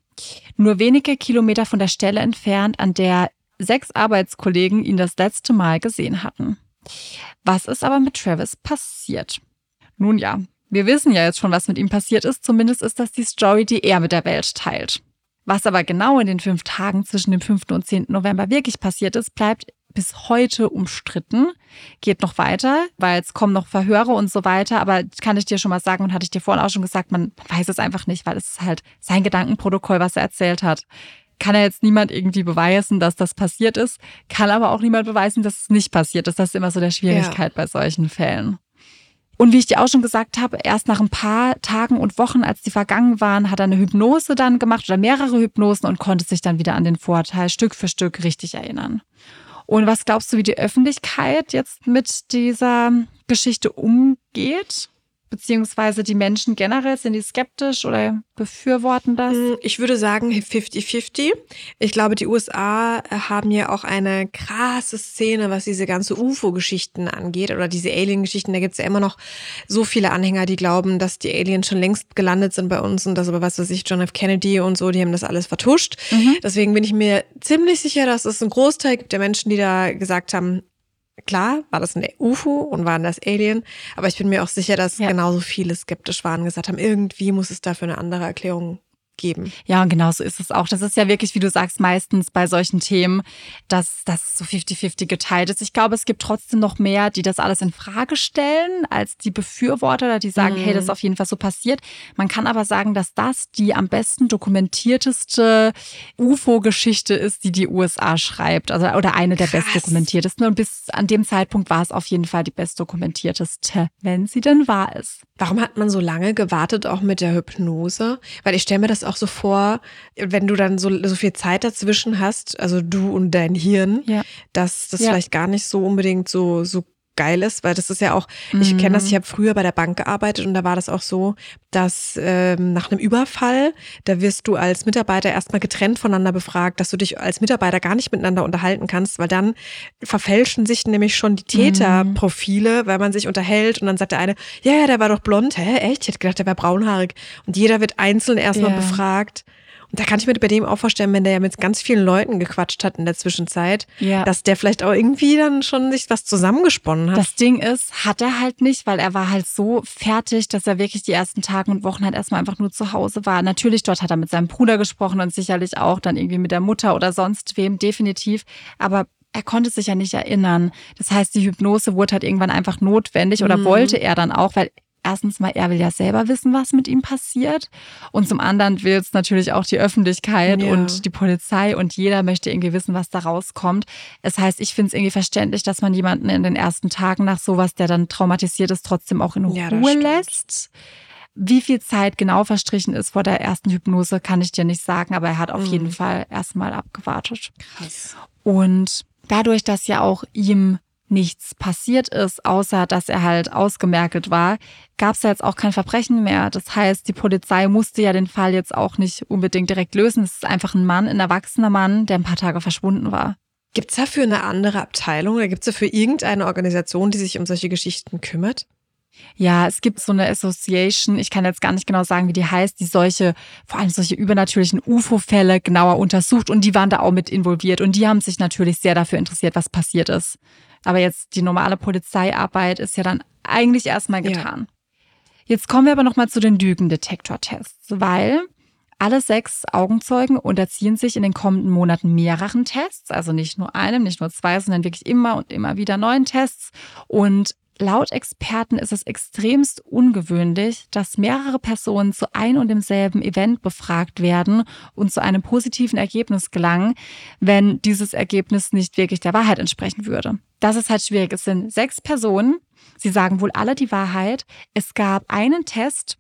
Nur wenige Kilometer von der Stelle entfernt, an der sechs Arbeitskollegen ihn das letzte Mal gesehen hatten. Was ist aber mit Travis passiert? Nun ja, wir wissen ja jetzt schon, was mit ihm passiert ist. Zumindest ist das die Story, die er mit der Welt teilt. Was aber genau in den fünf Tagen zwischen dem 5. und 10. November wirklich passiert ist, bleibt bis heute umstritten. Geht noch weiter, weil es kommen noch Verhöre und so weiter. Aber kann ich dir schon mal sagen und hatte ich dir vorhin auch schon gesagt, man weiß es einfach nicht, weil es ist halt sein Gedankenprotokoll, was er erzählt hat. Kann er jetzt niemand irgendwie beweisen, dass das passiert ist, kann aber auch niemand beweisen, dass es nicht passiert ist. Das ist immer so der Schwierigkeit ja. bei solchen Fällen. Und wie ich dir auch schon gesagt habe, erst nach ein paar Tagen und Wochen, als die vergangen waren, hat er eine Hypnose dann gemacht oder mehrere Hypnosen und konnte sich dann wieder an den Vorteil Stück für Stück richtig erinnern. Und was glaubst du, wie die Öffentlichkeit jetzt mit dieser Geschichte umgeht? Beziehungsweise die Menschen generell, sind die skeptisch oder befürworten das? Mm, ich würde sagen 50-50. Ich glaube, die USA äh, haben ja auch eine krasse Szene, was diese ganze UFO-Geschichten angeht oder diese Alien-Geschichten. Da gibt es ja immer noch so viele Anhänger, die glauben, dass die Aliens schon längst gelandet sind bei uns und das aber, was weiß ich, John F. Kennedy und so, die haben das alles vertuscht. Mhm. Deswegen bin ich mir ziemlich sicher, dass es einen Großteil gibt der Menschen, die da gesagt haben, Klar, war das ein UFO und waren das Alien, aber ich bin mir auch sicher, dass ja. genauso viele skeptisch waren, gesagt haben, irgendwie muss es dafür eine andere Erklärung geben. Ja, und genau so ist es auch. Das ist ja wirklich, wie du sagst, meistens bei solchen Themen, dass das so 50-50 geteilt ist. Ich glaube, es gibt trotzdem noch mehr, die das alles in Frage stellen, als die Befürworter oder die sagen, mhm. hey, das ist mhm. auf jeden Fall so passiert. Man kann aber sagen, dass das die am besten dokumentierteste UFO-Geschichte ist, die die USA schreibt. Also, oder eine der bestdokumentiertesten. Und bis an dem Zeitpunkt war es auf jeden Fall die bestdokumentierteste, wenn sie denn wahr ist. Warum hat man so lange gewartet, auch mit der Hypnose? Weil ich stelle mir das auch so vor, wenn du dann so, so viel Zeit dazwischen hast, also du und dein Hirn, ja. dass das ja. vielleicht gar nicht so unbedingt so, so geil ist, weil das ist ja auch, ich kenne das, ich mhm. habe früher bei der Bank gearbeitet und da war das auch so, dass ähm, nach einem Überfall, da wirst du als Mitarbeiter erstmal getrennt voneinander befragt, dass du dich als Mitarbeiter gar nicht miteinander unterhalten kannst, weil dann verfälschen sich nämlich schon die Täterprofile, weil man sich unterhält und dann sagt der eine, ja, ja, der war doch blond, hä, echt? Ich hätte gedacht, der war braunhaarig. Und jeder wird einzeln erstmal ja. befragt. Und da kann ich mir bei dem auch vorstellen, wenn der ja mit ganz vielen Leuten gequatscht hat in der Zwischenzeit, ja. dass der vielleicht auch irgendwie dann schon sich was zusammengesponnen hat. Das Ding ist, hat er halt nicht, weil er war halt so fertig, dass er wirklich die ersten Tage und Wochen halt erstmal einfach nur zu Hause war. Natürlich, dort hat er mit seinem Bruder gesprochen und sicherlich auch dann irgendwie mit der Mutter oder sonst wem, definitiv. Aber er konnte sich ja nicht erinnern. Das heißt, die Hypnose wurde halt irgendwann einfach notwendig oder mhm. wollte er dann auch, weil erstens mal, er will ja selber wissen, was mit ihm passiert. Und zum anderen will es natürlich auch die Öffentlichkeit ja. und die Polizei und jeder möchte irgendwie wissen, was da rauskommt. Es das heißt, ich finde es irgendwie verständlich, dass man jemanden in den ersten Tagen nach sowas, der dann traumatisiert ist, trotzdem auch in Ruhe ja, lässt. Wie viel Zeit genau verstrichen ist vor der ersten Hypnose, kann ich dir nicht sagen, aber er hat auf mhm. jeden Fall erstmal abgewartet. Krass. Und dadurch, dass ja auch ihm nichts passiert ist, außer dass er halt ausgemerkelt war, gab es ja jetzt auch kein Verbrechen mehr. Das heißt, die Polizei musste ja den Fall jetzt auch nicht unbedingt direkt lösen. Es ist einfach ein Mann, ein erwachsener Mann, der ein paar Tage verschwunden war. Gibt es dafür eine andere Abteilung oder gibt es dafür irgendeine Organisation, die sich um solche Geschichten kümmert? Ja, es gibt so eine Association, ich kann jetzt gar nicht genau sagen, wie die heißt, die solche, vor allem solche übernatürlichen UFO-Fälle genauer untersucht und die waren da auch mit involviert und die haben sich natürlich sehr dafür interessiert, was passiert ist. Aber jetzt die normale Polizeiarbeit ist ja dann eigentlich erstmal getan. Ja. Jetzt kommen wir aber nochmal zu den Lügendetektortests, weil alle sechs Augenzeugen unterziehen sich in den kommenden Monaten mehreren Tests, also nicht nur einem, nicht nur zwei, sondern wirklich immer und immer wieder neuen Tests. Und Laut Experten ist es extremst ungewöhnlich, dass mehrere Personen zu ein und demselben Event befragt werden und zu einem positiven Ergebnis gelangen, wenn dieses Ergebnis nicht wirklich der Wahrheit entsprechen würde. Das ist halt schwierig. Es sind sechs Personen. Sie sagen wohl alle die Wahrheit. Es gab einen Test,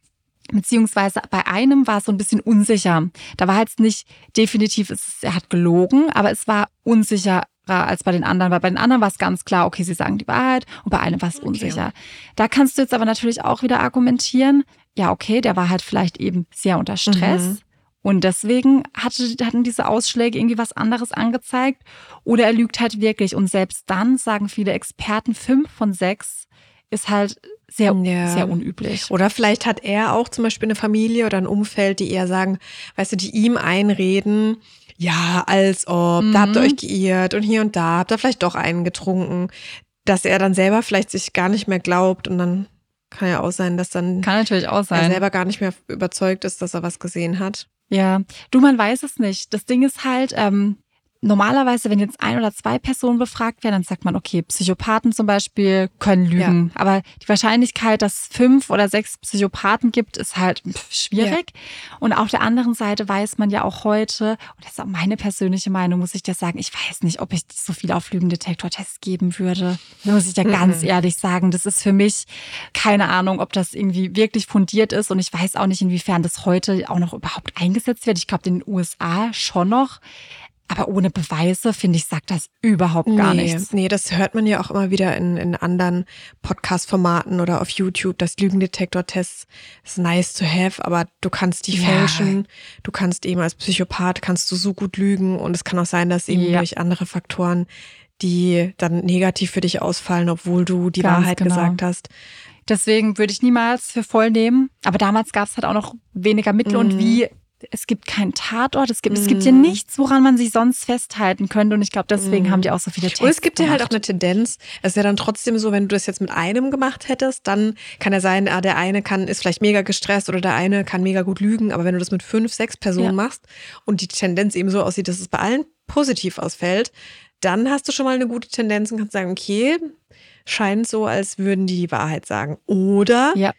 beziehungsweise bei einem war es so ein bisschen unsicher. Da war jetzt nicht definitiv, er hat gelogen, aber es war unsicher, als bei den anderen, weil bei den anderen war es ganz klar, okay, sie sagen die Wahrheit und bei einem war es okay. unsicher. Da kannst du jetzt aber natürlich auch wieder argumentieren, ja, okay, der war halt vielleicht eben sehr unter Stress. Mhm. Und deswegen hatte, hatten diese Ausschläge irgendwie was anderes angezeigt. Oder er lügt halt wirklich. Und selbst dann sagen viele Experten, fünf von sechs ist halt sehr, ja. sehr unüblich. Oder vielleicht hat er auch zum Beispiel eine Familie oder ein Umfeld, die eher sagen, weißt du, die ihm einreden, ja, als ob, mhm. da habt ihr euch mhm. geirrt und hier und da habt ihr vielleicht doch einen getrunken, dass er dann selber vielleicht sich gar nicht mehr glaubt und dann kann ja auch sein, dass dann kann natürlich auch sein. er selber gar nicht mehr überzeugt ist, dass er was gesehen hat. Ja, du, man weiß es nicht. Das Ding ist halt, ähm, normalerweise, wenn jetzt ein oder zwei Personen befragt werden, dann sagt man, okay, Psychopathen zum Beispiel können lügen. Ja. Aber die Wahrscheinlichkeit, dass es fünf oder sechs Psychopathen gibt, ist halt schwierig. Ja. Und auf der anderen Seite weiß man ja auch heute, und das ist auch meine persönliche Meinung, muss ich dir sagen, ich weiß nicht, ob ich so viel auf Lügendetektor-Tests geben würde. Das muss ich dir mhm. ganz ehrlich sagen. Das ist für mich keine Ahnung, ob das irgendwie wirklich fundiert ist. Und ich weiß auch nicht, inwiefern das heute auch noch überhaupt eingesetzt wird. Ich glaube, in den USA schon noch. Aber ohne Beweise, finde ich, sagt das überhaupt gar nee, nichts. Nee, das hört man ja auch immer wieder in, in anderen Podcast-Formaten oder auf YouTube. Das Lügendetektor-Test ist nice to have, aber du kannst die ja. fälschen. Du kannst eben als Psychopath, kannst du so gut lügen. Und es kann auch sein, dass eben ja. durch andere Faktoren, die dann negativ für dich ausfallen, obwohl du die Ganz Wahrheit genau. gesagt hast. Deswegen würde ich niemals für voll nehmen. Aber damals gab es halt auch noch weniger Mittel mhm. und wie es gibt keinen Tatort, es gibt, mm. es gibt ja mhm. nichts, woran man sich sonst festhalten könnte. Und ich glaube, deswegen mm. haben die auch so viele Texte. Und es gibt ja halt auch eine Tendenz. Es ist ja dann trotzdem so, wenn du das jetzt mit einem gemacht hättest, dann kann ja sein, ah, der eine kann, ist vielleicht mega gestresst oder der eine kann mega gut lügen. Aber wenn du das mit fünf, sechs Personen ja. machst und die Tendenz eben so aussieht, dass es bei allen positiv ausfällt, dann hast du schon mal eine gute Tendenz und kannst sagen, okay, scheint so, als würden die die Wahrheit sagen. Oder ja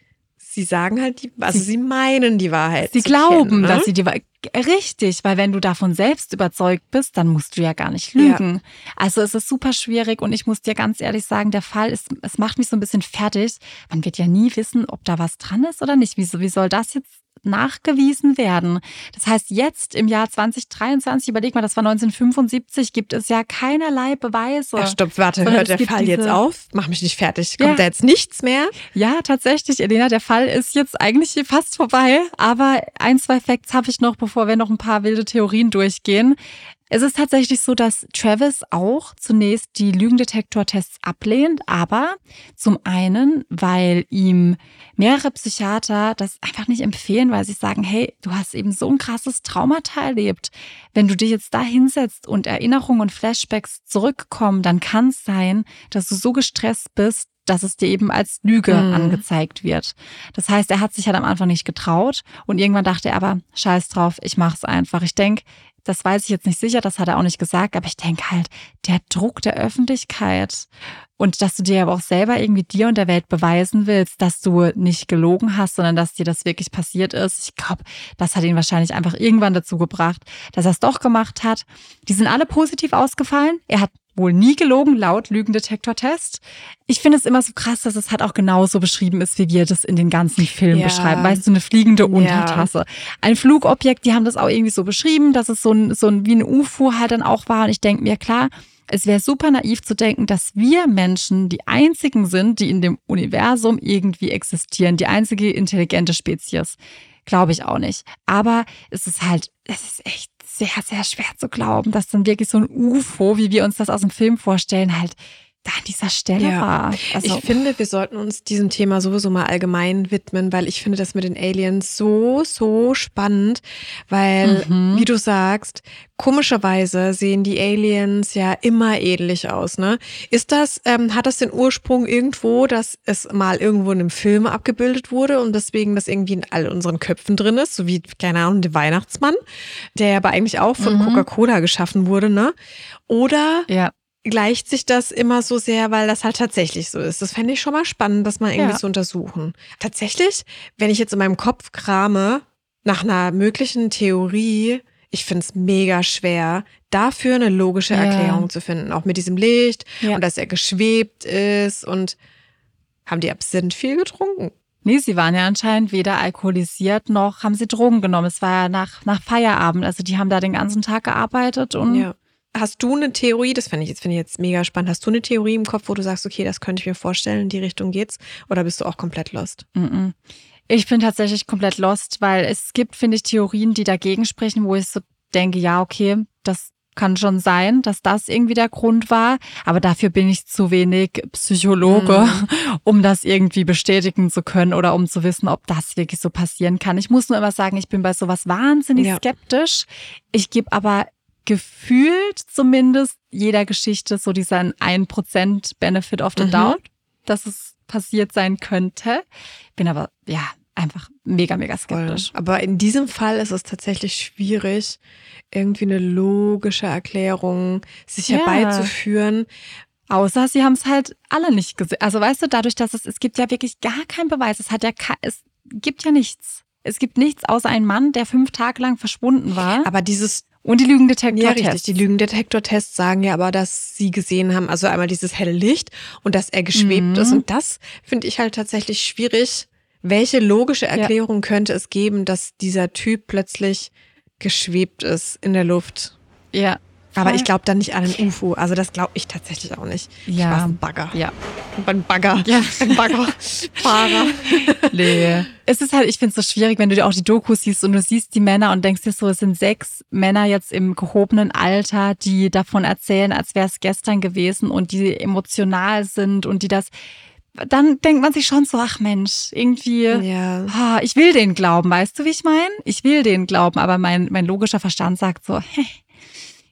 sie sagen halt die, also sie, sie meinen die Wahrheit. Sie glauben, kennen, ne? dass sie die Wahrheit. Richtig, weil wenn du davon selbst überzeugt bist, dann musst du ja gar nicht lügen. Ja. Also es ist super schwierig und ich muss dir ganz ehrlich sagen, der Fall ist, es macht mich so ein bisschen fertig. Man wird ja nie wissen, ob da was dran ist oder nicht. Wie, wie soll das jetzt nachgewiesen werden. Das heißt, jetzt im Jahr 2023, überleg mal, das war 1975, gibt es ja keinerlei Beweise. Ach, stopp, warte, hört der Fall jetzt auf? Mach mich nicht fertig. Kommt ja. da jetzt nichts mehr? Ja, tatsächlich, Elena, der Fall ist jetzt eigentlich fast vorbei. Aber ein, zwei Facts habe ich noch, bevor wir noch ein paar wilde Theorien durchgehen. Es ist tatsächlich so, dass Travis auch zunächst die Lügendetektortests ablehnt, aber zum einen, weil ihm mehrere Psychiater das einfach nicht empfehlen, weil sie sagen, hey, du hast eben so ein krasses Traumata erlebt. Wenn du dich jetzt da hinsetzt und Erinnerungen und Flashbacks zurückkommen, dann kann es sein, dass du so gestresst bist, dass es dir eben als Lüge mhm. angezeigt wird. Das heißt, er hat sich halt am Anfang nicht getraut und irgendwann dachte er aber, scheiß drauf, ich mach's einfach. Ich denke, das weiß ich jetzt nicht sicher, das hat er auch nicht gesagt, aber ich denke halt, der Druck der Öffentlichkeit und dass du dir aber auch selber irgendwie dir und der Welt beweisen willst, dass du nicht gelogen hast, sondern dass dir das wirklich passiert ist. Ich glaube, das hat ihn wahrscheinlich einfach irgendwann dazu gebracht, dass er es doch gemacht hat. Die sind alle positiv ausgefallen. Er hat wohl nie gelogen, laut Lügendetektor-Test. Ich finde es immer so krass, dass es halt auch genauso beschrieben ist, wie wir das in den ganzen Filmen ja. beschreiben. Weißt du, eine fliegende Untertasse. Ja. Ein Flugobjekt, die haben das auch irgendwie so beschrieben, dass es so ein, so ein wie ein UFO halt dann auch war. Und ich denke mir, klar, es wäre super naiv zu denken, dass wir Menschen die einzigen sind, die in dem Universum irgendwie existieren, die einzige intelligente Spezies. Glaube ich auch nicht. Aber es ist halt, es ist echt sehr, sehr schwer zu glauben, dass dann wirklich so ein UFO, wie wir uns das aus dem Film vorstellen, halt da an dieser Stelle ja. war. Also, ich finde, wir sollten uns diesem Thema sowieso mal allgemein widmen, weil ich finde das mit den Aliens so, so spannend, weil, mhm. wie du sagst, komischerweise sehen die Aliens ja immer ähnlich aus, ne? Ist das, ähm, hat das den Ursprung irgendwo, dass es mal irgendwo in einem Film abgebildet wurde und deswegen das irgendwie in all unseren Köpfen drin ist, so wie, keine Ahnung, der Weihnachtsmann, der aber eigentlich auch von mhm. Coca-Cola geschaffen wurde, ne? Oder ja gleicht sich das immer so sehr, weil das halt tatsächlich so ist. Das fände ich schon mal spannend, das mal irgendwie ja. zu untersuchen. Tatsächlich, wenn ich jetzt in meinem Kopf krame nach einer möglichen Theorie, ich finde es mega schwer, dafür eine logische Erklärung ja. zu finden. Auch mit diesem Licht ja. und dass er geschwebt ist und haben die Absinth viel getrunken? Nee, sie waren ja anscheinend weder alkoholisiert noch haben sie Drogen genommen. Es war ja nach, nach Feierabend. Also die haben da den ganzen Tag gearbeitet und ja. Hast du eine Theorie, das finde ich, jetzt, find ich jetzt mega spannend, hast du eine Theorie im Kopf, wo du sagst, okay, das könnte ich mir vorstellen, in die Richtung geht's? Oder bist du auch komplett lost? Mm -mm. Ich bin tatsächlich komplett lost, weil es gibt, finde ich, Theorien, die dagegen sprechen, wo ich so denke, ja, okay, das kann schon sein, dass das irgendwie der Grund war, aber dafür bin ich zu wenig Psychologe, mhm. um das irgendwie bestätigen zu können oder um zu wissen, ob das wirklich so passieren kann. Ich muss nur immer sagen, ich bin bei sowas wahnsinnig ja. skeptisch. Ich gebe aber gefühlt zumindest jeder Geschichte so diesen 1% Benefit of the mhm. Doubt, dass es passiert sein könnte. Bin aber, ja, einfach mega, mega skeptisch. Voll. Aber in diesem Fall ist es tatsächlich schwierig, irgendwie eine logische Erklärung sich ja. herbeizuführen. Außer sie haben es halt alle nicht gesehen. Also weißt du, dadurch, dass es, es gibt ja wirklich gar keinen Beweis. Es hat ja, es gibt ja nichts. Es gibt nichts außer einen Mann, der fünf Tage lang verschwunden war. Aber dieses und die Lügendetektor-Tests. Ja, richtig. Die Lügendetektor-Tests sagen ja aber, dass sie gesehen haben, also einmal dieses helle Licht und dass er geschwebt mhm. ist. Und das finde ich halt tatsächlich schwierig. Welche logische Erklärung ja. könnte es geben, dass dieser Typ plötzlich geschwebt ist in der Luft? Ja, aber ich glaube dann nicht an ein UFO. Also das glaube ich tatsächlich auch nicht. Ja. Ich ein Bagger. Ja. Ein Bagger. Ja. Ein Baggerfahrer. nee. Es ist halt, ich finde es so schwierig, wenn du dir auch die Dokus siehst und du siehst die Männer und denkst dir so, es sind sechs Männer jetzt im gehobenen Alter, die davon erzählen, als wäre es gestern gewesen und die emotional sind und die das dann denkt man sich schon so, ach Mensch, irgendwie, ja. ah, ich will den glauben, weißt du, wie ich meine? Ich will den glauben, aber mein, mein logischer Verstand sagt so, hä,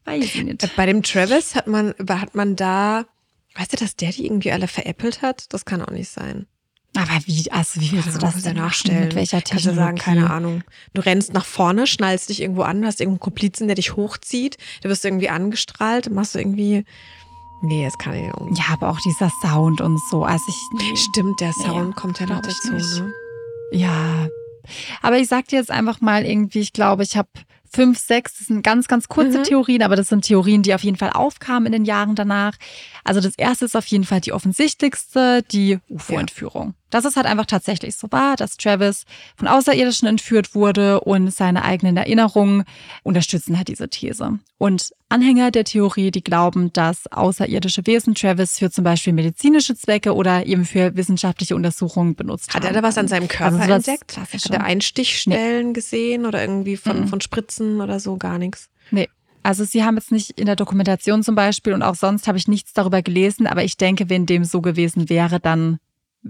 weiß ich nicht. Bei dem Travis hat man, hat man da, weißt du, dass der die irgendwie alle veräppelt hat? Das kann auch nicht sein. Aber wie, also wie willst du das denn nachstellen? Mit welcher Technologie? Kannst du sagen, keine Ahnung. Du rennst nach vorne, schnallst dich irgendwo an, hast irgendeinen Komplizen, der dich hochzieht, du wirst irgendwie angestrahlt, machst du irgendwie, nee, das kann ich nicht. Ja, aber auch dieser Sound und so, also ich. Stimmt, der Sound nee, kommt ja noch dazu, ne? Ja. Aber ich sag dir jetzt einfach mal irgendwie, ich glaube, ich habe fünf, sechs, das sind ganz, ganz kurze mhm. Theorien, aber das sind Theorien, die auf jeden Fall aufkamen in den Jahren danach. Also das erste ist auf jeden Fall die offensichtlichste, die UFO-Entführung. Dass es halt einfach tatsächlich so war, dass Travis von Außerirdischen entführt wurde und seine eigenen Erinnerungen unterstützen halt diese These. Und Anhänger der Theorie, die glauben, dass außerirdische Wesen Travis für zum Beispiel medizinische Zwecke oder eben für wissenschaftliche Untersuchungen benutzt Hat haben. Hat er da was an seinem Körper also entdeckt? Hat er Einstichstellen nee. gesehen oder irgendwie von, mhm. von Spritzen oder so? Gar nichts? Nee. Also sie haben jetzt nicht in der Dokumentation zum Beispiel und auch sonst habe ich nichts darüber gelesen, aber ich denke, wenn dem so gewesen wäre, dann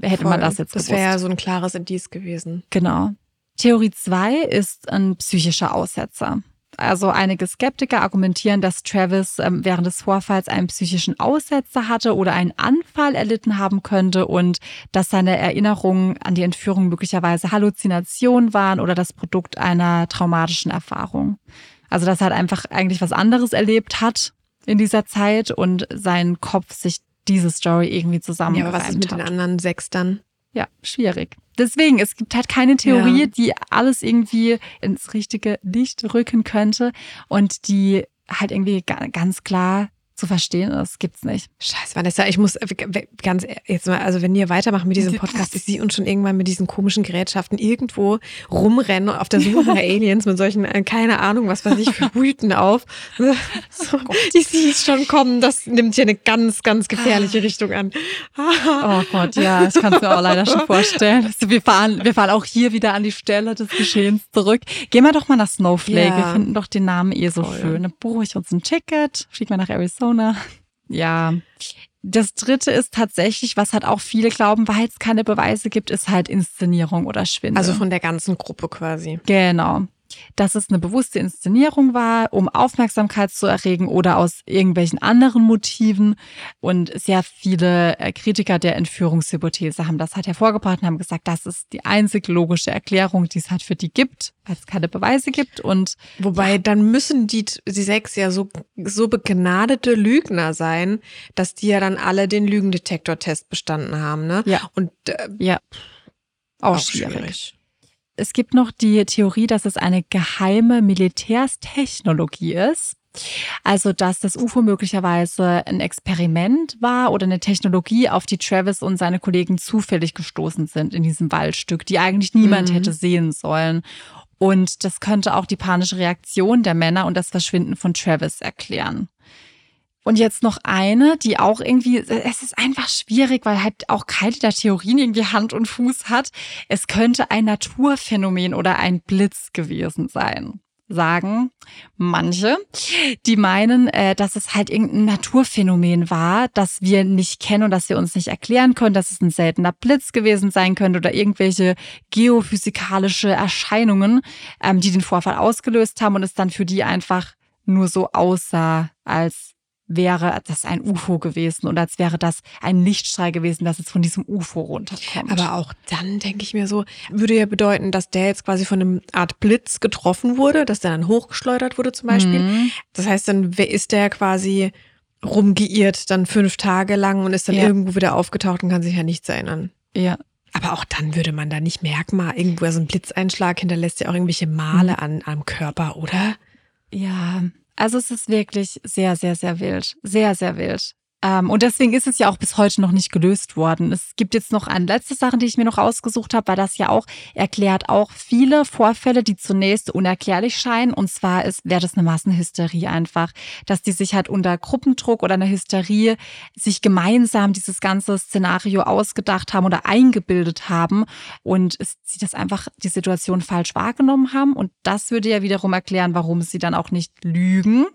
hätte Voll. man das jetzt Das wäre ja so ein klares Indiz gewesen. Genau. Theorie 2 ist ein psychischer Aussetzer. Also einige Skeptiker argumentieren, dass Travis ähm, während des Vorfalls einen psychischen Aussetzer hatte oder einen Anfall erlitten haben könnte und dass seine Erinnerungen an die Entführung möglicherweise Halluzinationen waren oder das Produkt einer traumatischen Erfahrung. Also dass er halt einfach eigentlich was anderes erlebt hat in dieser Zeit und sein Kopf sich diese Story irgendwie zusammen. Ja, aber was ist mit hat. den anderen sechs dann? Ja, schwierig. Deswegen, es gibt halt keine Theorie, ja. die alles irgendwie ins richtige Licht rücken könnte und die halt irgendwie ganz klar zu verstehen ist. Gibt's nicht. Scheiße, Vanessa, ich muss ganz e-, jetzt mal, also wenn wir weitermachen mit diesem Podcast, ich sehe uns schon irgendwann mit diesen komischen Gerätschaften irgendwo rumrennen auf der Suche nach Aliens mit solchen, äh, keine Ahnung, was weiß ich, für Hüten auf. So, oh ich sehe es schon kommen, das nimmt hier eine ganz, ganz gefährliche ah. Richtung an. oh Gott, ja, ich kann es mir auch leider schon vorstellen. Also wir fahren, wir fahren auch hier wieder an die Stelle des Geschehens zurück. Gehen wir doch mal nach Snowflake. Ja. Wir finden doch den Namen eh so Voll. schön. Dann buche ich uns ein Ticket, fliegen wir nach Arizona Arizona. Ja. Das dritte ist tatsächlich, was halt auch viele glauben, weil es keine Beweise gibt, ist halt Inszenierung oder Schwindel. Also von der ganzen Gruppe quasi. Genau dass es eine bewusste Inszenierung war, um Aufmerksamkeit zu erregen oder aus irgendwelchen anderen Motiven. Und sehr viele äh, Kritiker der Entführungshypothese haben das halt hervorgebracht und haben gesagt, das ist die einzig logische Erklärung, die es halt für die gibt, weil es keine Beweise gibt. Und wobei dann müssen die, die sechs ja so, so begnadete Lügner sein, dass die ja dann alle den Lügendetektor-Test bestanden haben, ne? Ja. Und äh, ja. Auch, auch schwierig. schwierig. Es gibt noch die Theorie, dass es eine geheime Militärstechnologie ist. Also, dass das UFO möglicherweise ein Experiment war oder eine Technologie, auf die Travis und seine Kollegen zufällig gestoßen sind in diesem Waldstück, die eigentlich niemand mhm. hätte sehen sollen. Und das könnte auch die panische Reaktion der Männer und das Verschwinden von Travis erklären. Und jetzt noch eine, die auch irgendwie, es ist einfach schwierig, weil halt auch keine der Theorien irgendwie Hand und Fuß hat. Es könnte ein Naturphänomen oder ein Blitz gewesen sein sagen manche, die meinen, äh, dass es halt irgendein Naturphänomen war, das wir nicht kennen und das wir uns nicht erklären können, dass es ein seltener Blitz gewesen sein könnte oder irgendwelche geophysikalische Erscheinungen, ähm, die den Vorfall ausgelöst haben und es dann für die einfach nur so aussah, als wäre das ein UFO gewesen oder als wäre das ein Lichtstrahl gewesen, das jetzt von diesem UFO runterkommt. Aber auch dann denke ich mir so, würde ja bedeuten, dass der jetzt quasi von einem Art Blitz getroffen wurde, dass der dann hochgeschleudert wurde zum Beispiel. Mhm. Das heißt, dann ist der quasi rumgeirrt dann fünf Tage lang und ist dann ja. irgendwo wieder aufgetaucht und kann sich ja nichts erinnern. Ja. Aber auch dann würde man da nicht merken, mal irgendwo so ein Blitzeinschlag hinterlässt ja auch irgendwelche Male mhm. an, am Körper, oder? Ja, also es ist wirklich sehr, sehr, sehr wild. Sehr, sehr wild. Ähm, und deswegen ist es ja auch bis heute noch nicht gelöst worden. Es gibt jetzt noch eine letzte Sache, die ich mir noch ausgesucht habe, weil das ja auch erklärt auch viele Vorfälle, die zunächst unerklärlich scheinen. Und zwar ist, wäre das eine Massenhysterie einfach, dass die sich halt unter Gruppendruck oder einer Hysterie sich gemeinsam dieses ganze Szenario ausgedacht haben oder eingebildet haben und sie das einfach die Situation falsch wahrgenommen haben. Und das würde ja wiederum erklären, warum sie dann auch nicht lügen,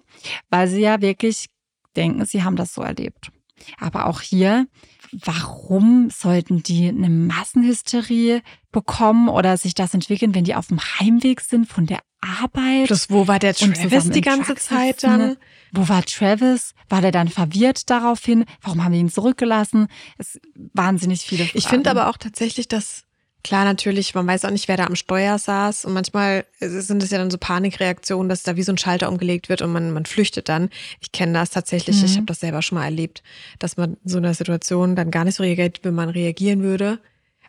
weil sie ja wirklich denken, sie haben das so erlebt. Aber auch hier, warum sollten die eine Massenhysterie bekommen oder sich das entwickeln, wenn die auf dem Heimweg sind von der Arbeit? Plus, wo war der Travis die ganze Zeit dann? Wo war Travis? War der dann verwirrt daraufhin? Warum haben wir ihn zurückgelassen? Es wahnsinnig viele Fragen. Ich finde aber auch tatsächlich, dass Klar, natürlich, man weiß auch nicht, wer da am Steuer saß. Und manchmal sind es ja dann so Panikreaktionen, dass da wie so ein Schalter umgelegt wird und man, man flüchtet dann. Ich kenne das tatsächlich, mhm. ich habe das selber schon mal erlebt, dass man in so einer Situation dann gar nicht so reagiert, wie man reagieren würde.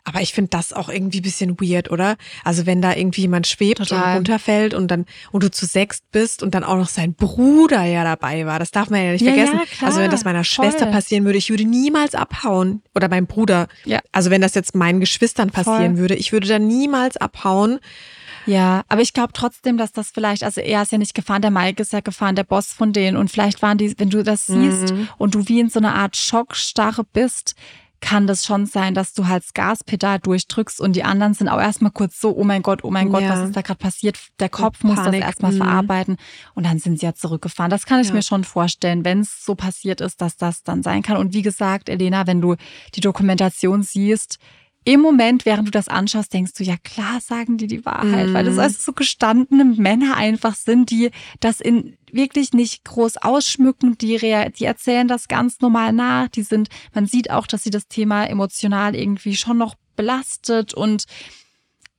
Aber ich finde das auch irgendwie bisschen weird, oder? Also wenn da irgendwie jemand schwebt Total. und runterfällt und dann und du zu sechst bist und dann auch noch sein Bruder ja dabei war, das darf man ja nicht ja, vergessen. Ja, also wenn das meiner Schwester voll. passieren würde, ich würde niemals abhauen oder meinem Bruder. Ja. Also wenn das jetzt meinen Geschwistern passieren voll. würde, ich würde da niemals abhauen. Ja, aber ich glaube trotzdem, dass das vielleicht, also er ist ja nicht gefahren, der Mike ist ja gefahren, der Boss von denen und vielleicht waren die, wenn du das siehst mhm. und du wie in so einer Art Schockstarre bist, kann das schon sein, dass du halt das Gaspedal durchdrückst und die anderen sind auch erstmal kurz so, oh mein Gott, oh mein Gott, ja. was ist da gerade passiert? Der Kopf muss das erstmal mhm. verarbeiten und dann sind sie ja zurückgefahren. Das kann ich ja. mir schon vorstellen, wenn es so passiert ist, dass das dann sein kann. Und wie gesagt, Elena, wenn du die Dokumentation siehst, im Moment, während du das anschaust, denkst du, ja klar sagen die die Wahrheit, mhm. weil das mhm. also so gestandene Männer einfach sind, die das in wirklich nicht groß ausschmücken, die, die erzählen das ganz normal nach, die sind, man sieht auch, dass sie das Thema emotional irgendwie schon noch belastet und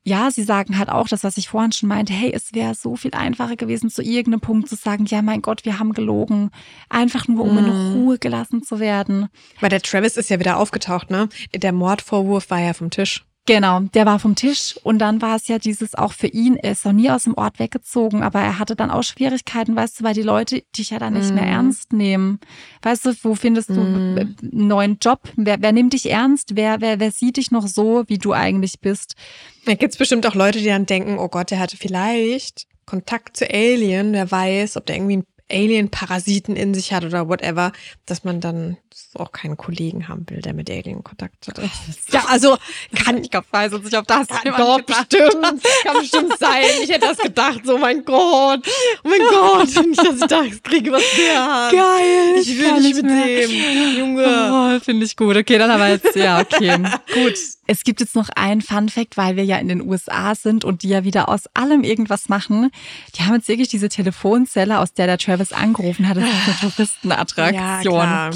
ja, sie sagen halt auch das, was ich vorhin schon meinte, hey, es wäre so viel einfacher gewesen, zu irgendeinem Punkt zu sagen, ja, mein Gott, wir haben gelogen. Einfach nur, um mm. in mhm. Ruhe gelassen zu werden. Weil der Travis ist ja wieder aufgetaucht, ne? Der Mordvorwurf war ja vom Tisch. Genau, der war vom Tisch und dann war es ja dieses auch für ihn, er ist noch nie aus dem Ort weggezogen, aber er hatte dann auch Schwierigkeiten, weißt du, weil die Leute dich ja dann nicht mm. mehr mhm. ernst nehmen. Weißt du, wo findest du mm. einen neuen Job? Wer, wer nimmt dich ernst? Wer, wer, wer sieht dich noch so, wie du eigentlich bist? Da gibt es bestimmt auch Leute, die dann denken, oh Gott, der hatte vielleicht Kontakt zu Alien, wer weiß, ob der irgendwie einen Alien-Parasiten in sich hat oder whatever, dass man dann auch keinen Kollegen haben will, der mit Alien Kontakt hat. Ja, also kann ich glaube, weiß uns nicht, ob das ja, doch bestimmt, kann bestimmt sein. Ich hätte das gedacht, so mein Gott, oh mein Gott, nicht, dass ich das kriege, was der hat. Geil, ich will nicht mit mehr. dem, Junge. Oh, Finde ich gut. Okay, dann aber jetzt, ja, okay, gut. Es gibt jetzt noch einen Fun Fact, weil wir ja in den USA sind und die ja wieder aus allem irgendwas machen. Die haben jetzt wirklich diese Telefonzelle, aus der der Travis angerufen hat. Das ist eine Touristenattraktion. Ja,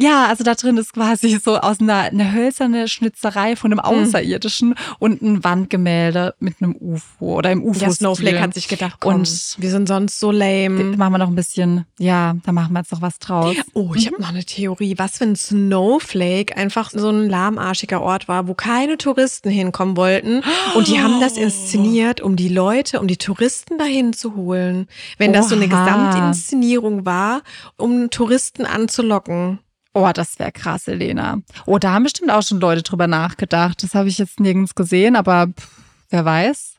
ja, also da drin ist quasi so aus einer eine hölzerne Schnitzerei von einem hm. Außerirdischen mhm. und ein Wandgemälde mit einem UFO oder im UFO. Ja, Snowflake hat sich gedacht, komm, und wir sind sonst so lame. Da machen wir noch ein bisschen, ja, da machen wir jetzt noch was draus. Oh, ich mhm. habe noch eine Theorie. Was, wenn Snowflake einfach so ein lahmarschiger Ort war, wo keine Touristen hinkommen wollten und die haben das inszeniert, um die Leute, um die Touristen dahin zu holen. Wenn Oha. das so eine Gesamtinszenierung war, um Touristen anzulocken. Oh, das wäre krass, Elena. Oh, da haben bestimmt auch schon Leute drüber nachgedacht. Das habe ich jetzt nirgends gesehen, aber pff, wer weiß.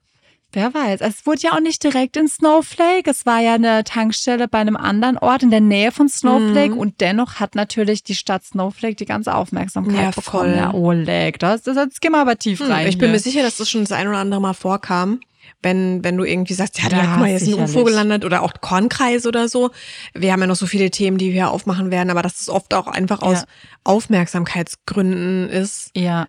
Wer weiß. Es wurde ja auch nicht direkt in Snowflake. Es war ja eine Tankstelle bei einem anderen Ort in der Nähe von Snowflake. Mhm. Und dennoch hat natürlich die Stadt Snowflake die ganze Aufmerksamkeit ja, bekommen. Voll. Ja, Oleg, das, das, jetzt gehen wir aber tief hm, rein. Ich bin mir sicher, dass das schon das ein oder andere Mal vorkam wenn, wenn du irgendwie sagst, ja, da ja, mal, jetzt ein UFO gelandet oder auch Kornkreis oder so. Wir haben ja noch so viele Themen, die wir aufmachen werden, aber dass es oft auch einfach aus ja. Aufmerksamkeitsgründen ist. Ja.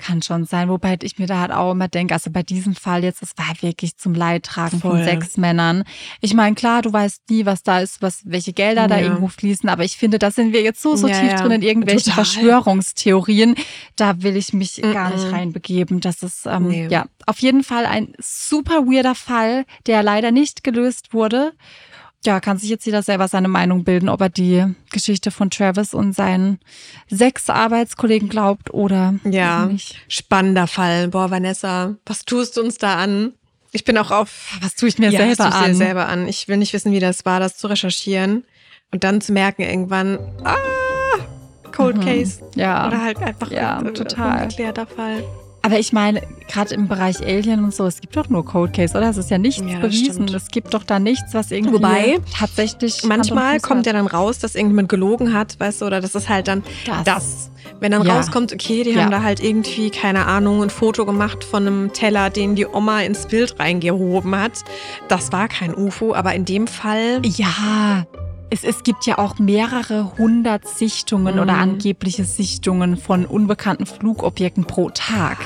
Kann schon sein, wobei ich mir da halt auch immer denke, also bei diesem Fall jetzt, es war wirklich zum Leidtragen Voll. von sechs Männern. Ich meine, klar, du weißt nie, was da ist, was, welche Gelder ja. da irgendwo fließen, aber ich finde, da sind wir jetzt so, so ja, tief ja. drin in irgendwelchen Total. Verschwörungstheorien. Da will ich mich mm gar nicht reinbegeben. Das ist, ähm, nee. ja, auf jeden Fall ein super weirder Fall, der leider nicht gelöst wurde ja, kann sich jetzt jeder selber seine Meinung bilden, ob er die Geschichte von Travis und seinen sechs Arbeitskollegen glaubt oder ja, nicht. Spannender Fall. Boah, Vanessa, was tust du uns da an? Ich bin auch auf. Was tue ich mir ja, selber an? selber an. Ich will nicht wissen, wie das war, das zu recherchieren und dann zu merken irgendwann, ah, Cold mhm. Case. Ja. Oder halt einfach ja, ein total. ungeklärter Fall. Aber ich meine, gerade im Bereich Alien und so, es gibt doch nur Cold Case, oder? Es ist ja nichts ja, bewiesen. Stimmt. Es gibt doch da nichts, was irgendwie Wobei, tatsächlich. Manchmal kommt ja dann raus, dass irgendjemand gelogen hat, weißt du, oder das ist halt dann das. das. Wenn dann ja. rauskommt, okay, die ja. haben da halt irgendwie, keine Ahnung, ein Foto gemacht von einem Teller, den die Oma ins Bild reingehoben hat. Das war kein UFO, aber in dem Fall. Ja, es, es gibt ja auch mehrere hundert Sichtungen mhm. oder angebliche Sichtungen von unbekannten Flugobjekten pro Tag.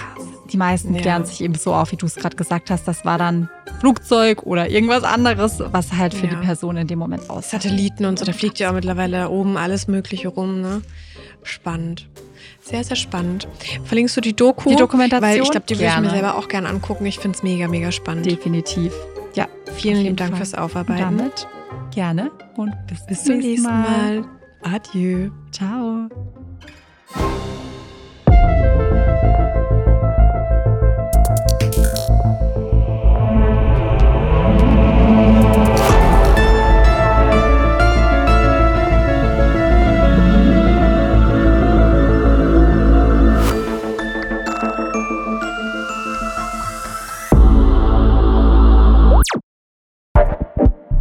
Die meisten ja. klären sich eben so auf, wie du es gerade gesagt hast. Das war dann Flugzeug oder irgendwas anderes, was halt für ja. die Person in dem Moment aussieht. Satelliten und so, da fliegt ja auch mittlerweile oben alles Mögliche rum. Ne? Spannend. Sehr, sehr spannend. Verlinkst du die Doku? Die Dokumentation? Weil ich glaube, die würde ich mir selber auch gerne angucken. Ich finde es mega, mega spannend. Definitiv. Ja, vielen lieben Dank Fall. fürs Aufarbeiten. Damit gerne und bis, bis zum nächsten Mal. Mal. Adieu. Ciao.